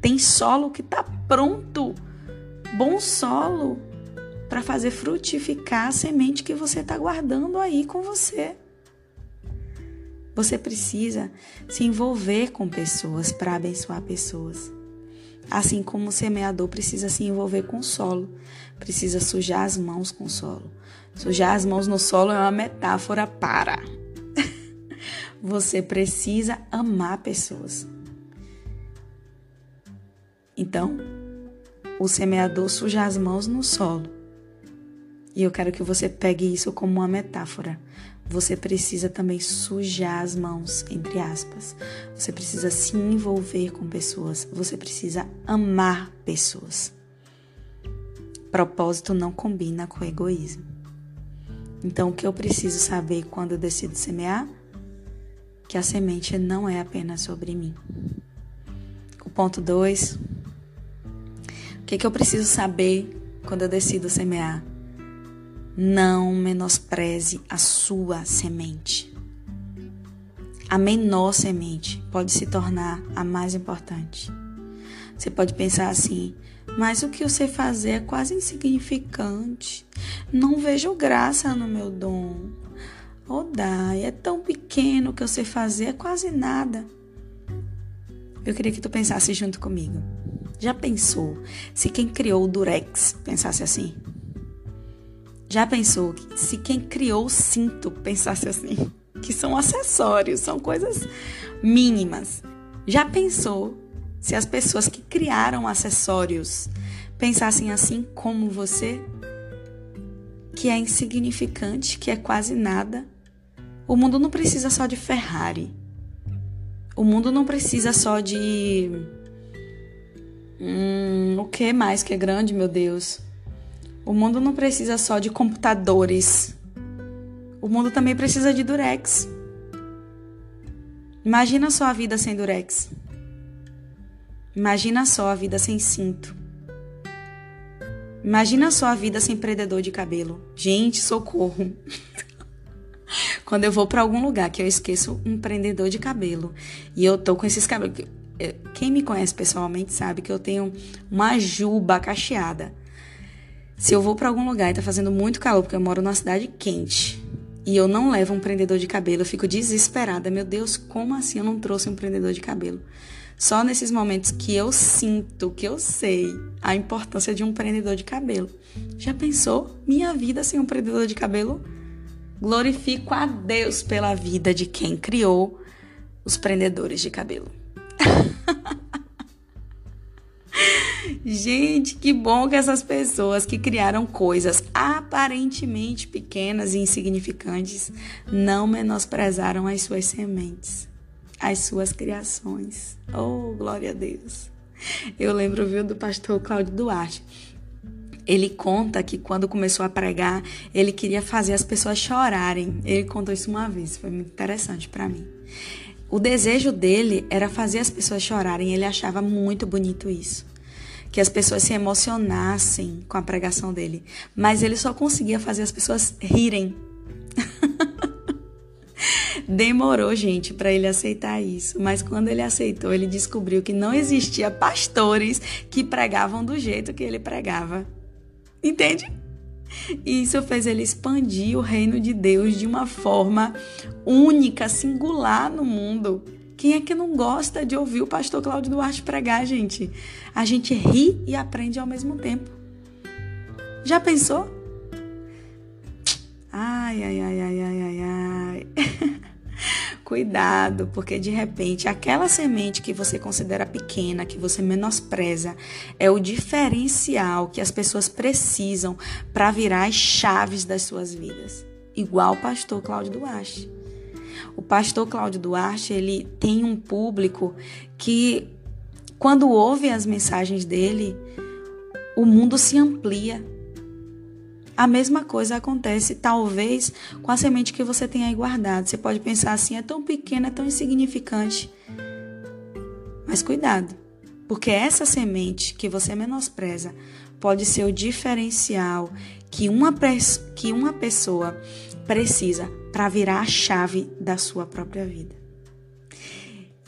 Tem solo que está pronto, bom solo, para fazer frutificar a semente que você está guardando aí com você. Você precisa se envolver com pessoas para abençoar pessoas. Assim como o semeador precisa se envolver com o solo, precisa sujar as mãos com o solo. Sujar as mãos no solo é uma metáfora para. *laughs* Você precisa amar pessoas. Então, o semeador suja as mãos no solo e eu quero que você pegue isso como uma metáfora. Você precisa também sujar as mãos, entre aspas. Você precisa se envolver com pessoas. Você precisa amar pessoas. Propósito não combina com egoísmo. Então, o que eu preciso saber quando eu decido semear? Que a semente não é apenas sobre mim. O ponto 2. O que, que eu preciso saber quando eu decido semear? Não menospreze a sua semente. A menor semente pode se tornar a mais importante. Você pode pensar assim, mas o que eu sei fazer é quase insignificante. Não vejo graça no meu dom. Oh, dai, é tão pequeno que eu sei fazer, é quase nada. Eu queria que tu pensasse junto comigo. Já pensou se quem criou o Durex pensasse assim? Já pensou se quem criou o cinto pensasse assim? Que são acessórios, são coisas mínimas. Já pensou se as pessoas que criaram acessórios pensassem assim como você? Que é insignificante, que é quase nada. O mundo não precisa só de Ferrari. O mundo não precisa só de. Hum, o que mais que é grande, meu Deus? O mundo não precisa só de computadores. O mundo também precisa de durex. Imagina só a vida sem durex. Imagina só a vida sem cinto. Imagina só a vida sem prendedor de cabelo. Gente, socorro. *laughs* Quando eu vou para algum lugar que eu esqueço um prendedor de cabelo e eu tô com esses cabelos. Quem me conhece pessoalmente sabe que eu tenho uma juba cacheada. Se eu vou para algum lugar e tá fazendo muito calor, porque eu moro numa cidade quente, e eu não levo um prendedor de cabelo, eu fico desesperada. Meu Deus, como assim eu não trouxe um prendedor de cabelo? Só nesses momentos que eu sinto, que eu sei a importância de um prendedor de cabelo. Já pensou minha vida sem um prendedor de cabelo? Glorifico a Deus pela vida de quem criou os prendedores de cabelo. *laughs* Gente, que bom que essas pessoas que criaram coisas aparentemente pequenas e insignificantes não menosprezaram as suas sementes, as suas criações. Oh, glória a Deus. Eu lembro, viu, do pastor Cláudio Duarte. Ele conta que quando começou a pregar, ele queria fazer as pessoas chorarem. Ele contou isso uma vez, foi muito interessante para mim. o desejo dele era fazer as pessoas chorarem. Ele achava muito bonito isso. Que as pessoas se emocionassem com a pregação dele. Mas ele só conseguia fazer as pessoas rirem. *laughs* Demorou, gente, para ele aceitar isso. Mas quando ele aceitou, ele descobriu que não existia pastores que pregavam do jeito que ele pregava. Entende? E isso fez ele expandir o reino de Deus de uma forma única, singular no mundo. Quem é que não gosta de ouvir o pastor Cláudio Duarte pregar, gente? A gente ri e aprende ao mesmo tempo. Já pensou? Ai, ai, ai, ai, ai, ai, ai. *laughs* Cuidado, porque de repente aquela semente que você considera pequena, que você menospreza, é o diferencial que as pessoas precisam para virar as chaves das suas vidas. Igual o pastor Cláudio Duarte. O pastor Cláudio Duarte, ele tem um público que quando ouve as mensagens dele, o mundo se amplia a mesma coisa acontece, talvez, com a semente que você tem aí guardada. Você pode pensar assim: é tão pequena, é tão insignificante. Mas cuidado, porque essa semente que você menospreza pode ser o diferencial que uma, que uma pessoa precisa para virar a chave da sua própria vida.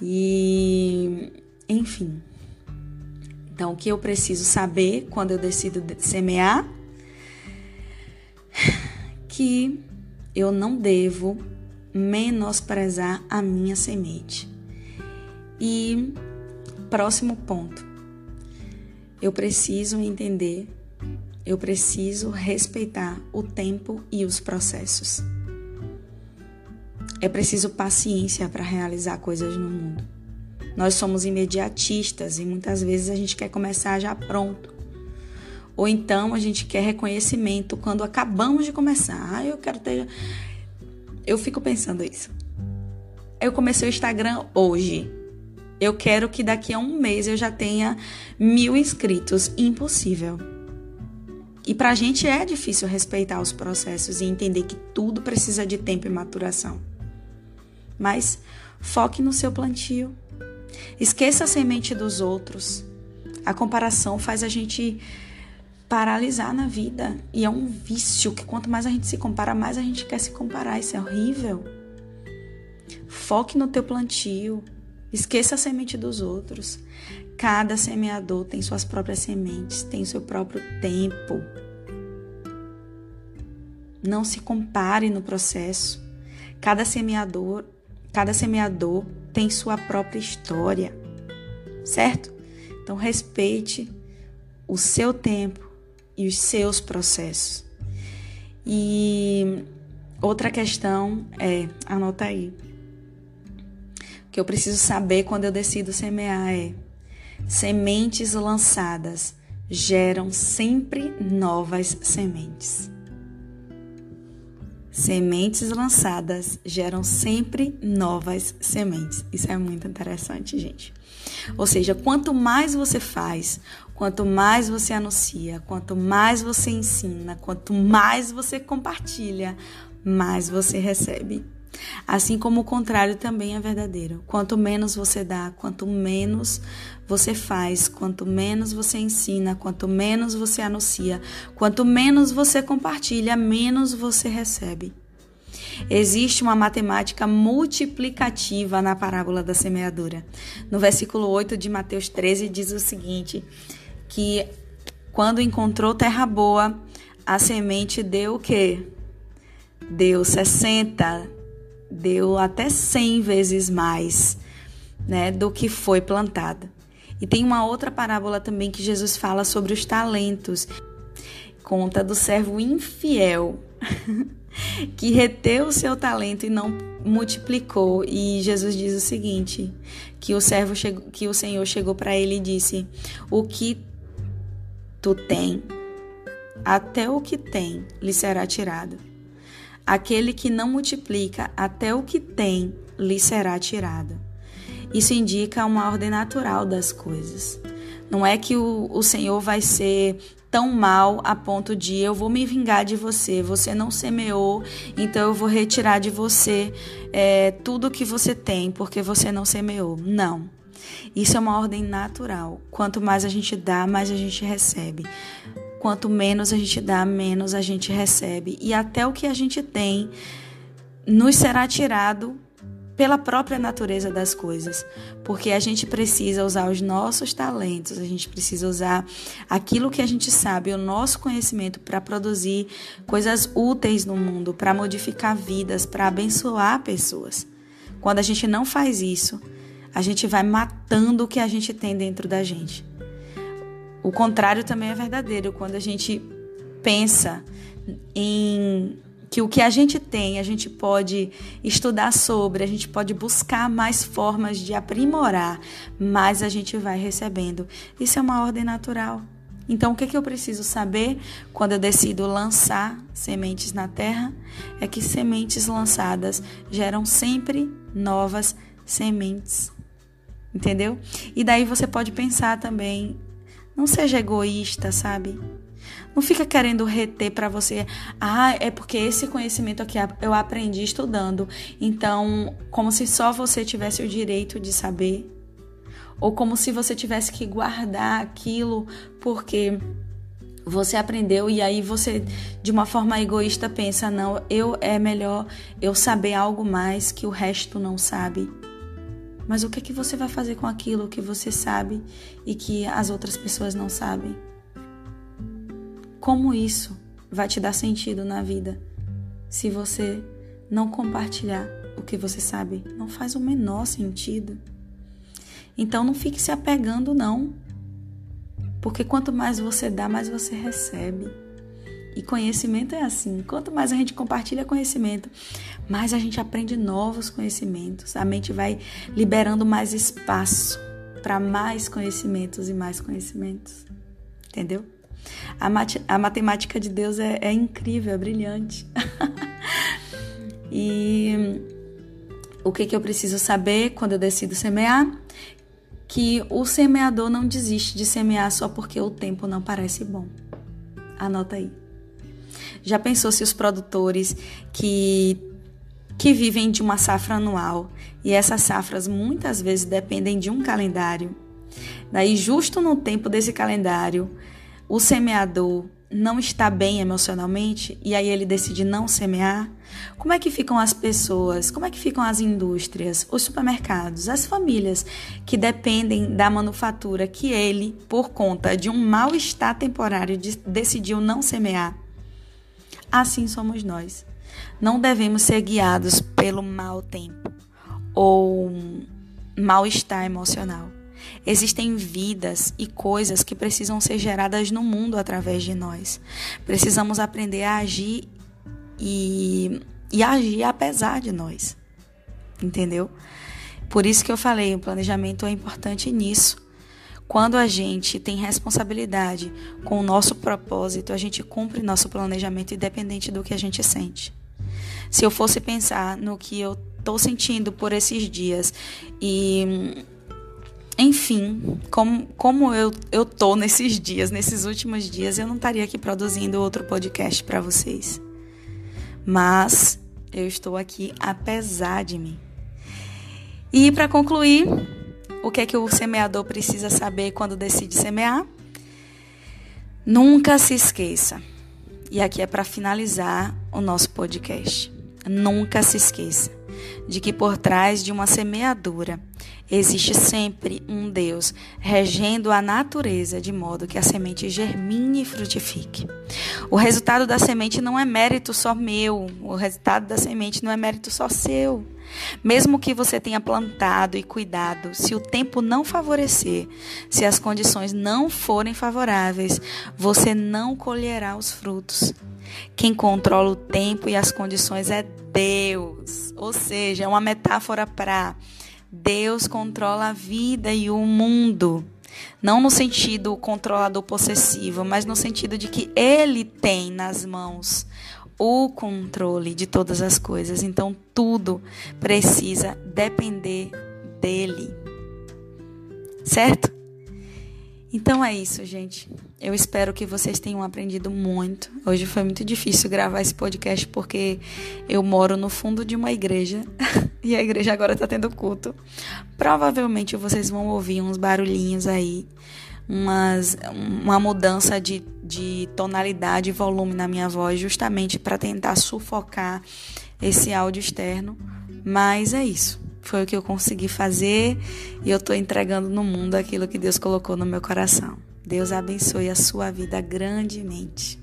E, enfim. Então, o que eu preciso saber quando eu decido semear? Que eu não devo menosprezar a minha semente. E próximo ponto. Eu preciso entender, eu preciso respeitar o tempo e os processos. É preciso paciência para realizar coisas no mundo. Nós somos imediatistas e muitas vezes a gente quer começar já pronto. Ou então a gente quer reconhecimento quando acabamos de começar. Ah, eu quero ter. Eu fico pensando isso. Eu comecei o Instagram hoje. Eu quero que daqui a um mês eu já tenha mil inscritos. Impossível. E pra gente é difícil respeitar os processos e entender que tudo precisa de tempo e maturação. Mas foque no seu plantio. Esqueça a semente dos outros. A comparação faz a gente paralisar na vida. E é um vício que quanto mais a gente se compara, mais a gente quer se comparar. Isso é horrível. Foque no teu plantio. Esqueça a semente dos outros. Cada semeador tem suas próprias sementes, tem seu próprio tempo. Não se compare no processo. Cada semeador, cada semeador tem sua própria história. Certo? Então respeite o seu tempo, e os seus processos. E outra questão é, anota aí, que eu preciso saber quando eu decido semear é: sementes lançadas geram sempre novas sementes. Sementes lançadas geram sempre novas sementes. Isso é muito interessante, gente. Ou seja, quanto mais você faz, quanto mais você anuncia, quanto mais você ensina, quanto mais você compartilha, mais você recebe. Assim como o contrário também é verdadeiro. Quanto menos você dá, quanto menos você faz, quanto menos você ensina, quanto menos você anuncia, quanto menos você compartilha, menos você recebe. Existe uma matemática multiplicativa na parábola da semeadura. No versículo 8 de Mateus 13 diz o seguinte: que quando encontrou terra boa, a semente deu o quê? Deu 60, deu até 100 vezes mais, né, do que foi plantada. E tem uma outra parábola também que Jesus fala sobre os talentos. Conta do servo infiel *laughs* que reteu o seu talento e não multiplicou. E Jesus diz o seguinte: que o servo chegou, que o Senhor chegou para ele e disse: "O que tu tem, até o que tem lhe será tirado. Aquele que não multiplica, até o que tem lhe será tirado." Isso indica uma ordem natural das coisas. Não é que o, o Senhor vai ser tão mal a ponto de eu vou me vingar de você, você não semeou, então eu vou retirar de você é, tudo que você tem, porque você não semeou. Não. Isso é uma ordem natural. Quanto mais a gente dá, mais a gente recebe. Quanto menos a gente dá, menos a gente recebe. E até o que a gente tem nos será tirado pela própria natureza das coisas, porque a gente precisa usar os nossos talentos, a gente precisa usar aquilo que a gente sabe, o nosso conhecimento para produzir coisas úteis no mundo, para modificar vidas, para abençoar pessoas. Quando a gente não faz isso, a gente vai matando o que a gente tem dentro da gente. O contrário também é verdadeiro, quando a gente pensa em que o que a gente tem, a gente pode estudar sobre, a gente pode buscar mais formas de aprimorar, mas a gente vai recebendo. Isso é uma ordem natural. Então, o que, que eu preciso saber quando eu decido lançar sementes na terra? É que sementes lançadas geram sempre novas sementes. Entendeu? E daí você pode pensar também, não seja egoísta, sabe? Não fica querendo reter para você, ah, é porque esse conhecimento aqui eu aprendi estudando. Então, como se só você tivesse o direito de saber, ou como se você tivesse que guardar aquilo porque você aprendeu e aí você de uma forma egoísta pensa, não, eu é melhor eu saber algo mais que o resto não sabe. Mas o que é que você vai fazer com aquilo que você sabe e que as outras pessoas não sabem? Como isso vai te dar sentido na vida se você não compartilhar o que você sabe? Não faz o menor sentido. Então não fique se apegando, não. Porque quanto mais você dá, mais você recebe. E conhecimento é assim: quanto mais a gente compartilha conhecimento, mais a gente aprende novos conhecimentos. A mente vai liberando mais espaço para mais conhecimentos e mais conhecimentos. Entendeu? A, mat a matemática de Deus é, é incrível, é brilhante. *laughs* e o que, que eu preciso saber quando eu decido semear? Que o semeador não desiste de semear só porque o tempo não parece bom. Anota aí. Já pensou se os produtores que que vivem de uma safra anual e essas safras muitas vezes dependem de um calendário. Daí, justo no tempo desse calendário, o semeador não está bem emocionalmente e aí ele decide não semear, como é que ficam as pessoas? Como é que ficam as indústrias, os supermercados, as famílias que dependem da manufatura que ele, por conta de um mal-estar temporário, decidiu não semear? Assim somos nós. Não devemos ser guiados pelo mau tempo ou mal-estar emocional. Existem vidas e coisas que precisam ser geradas no mundo através de nós. Precisamos aprender a agir e, e agir apesar de nós. Entendeu? Por isso que eu falei, o planejamento é importante nisso. Quando a gente tem responsabilidade com o nosso propósito, a gente cumpre nosso planejamento independente do que a gente sente. Se eu fosse pensar no que eu estou sentindo por esses dias e enfim, como, como eu, eu tô nesses dias, nesses últimos dias, eu não estaria aqui produzindo outro podcast para vocês. Mas eu estou aqui apesar de mim. E para concluir, o que é que o semeador precisa saber quando decide semear? Nunca se esqueça. E aqui é para finalizar o nosso podcast. Nunca se esqueça de que por trás de uma semeadura existe sempre um Deus regendo a natureza de modo que a semente germine e frutifique. O resultado da semente não é mérito só meu, o resultado da semente não é mérito só seu. Mesmo que você tenha plantado e cuidado, se o tempo não favorecer, se as condições não forem favoráveis, você não colherá os frutos. Quem controla o tempo e as condições é Deus. Ou seja, é uma metáfora para Deus controla a vida e o mundo. Não no sentido controlador possessivo, mas no sentido de que ele tem nas mãos o controle de todas as coisas. Então tudo precisa depender dele. Certo? Então é isso, gente. Eu espero que vocês tenham aprendido muito. Hoje foi muito difícil gravar esse podcast porque eu moro no fundo de uma igreja *laughs* e a igreja agora tá tendo culto. Provavelmente vocês vão ouvir uns barulhinhos aí, umas, uma mudança de, de tonalidade e volume na minha voz, justamente para tentar sufocar esse áudio externo. Mas é isso. Foi o que eu consegui fazer e eu estou entregando no mundo aquilo que Deus colocou no meu coração. Deus abençoe a sua vida grandemente.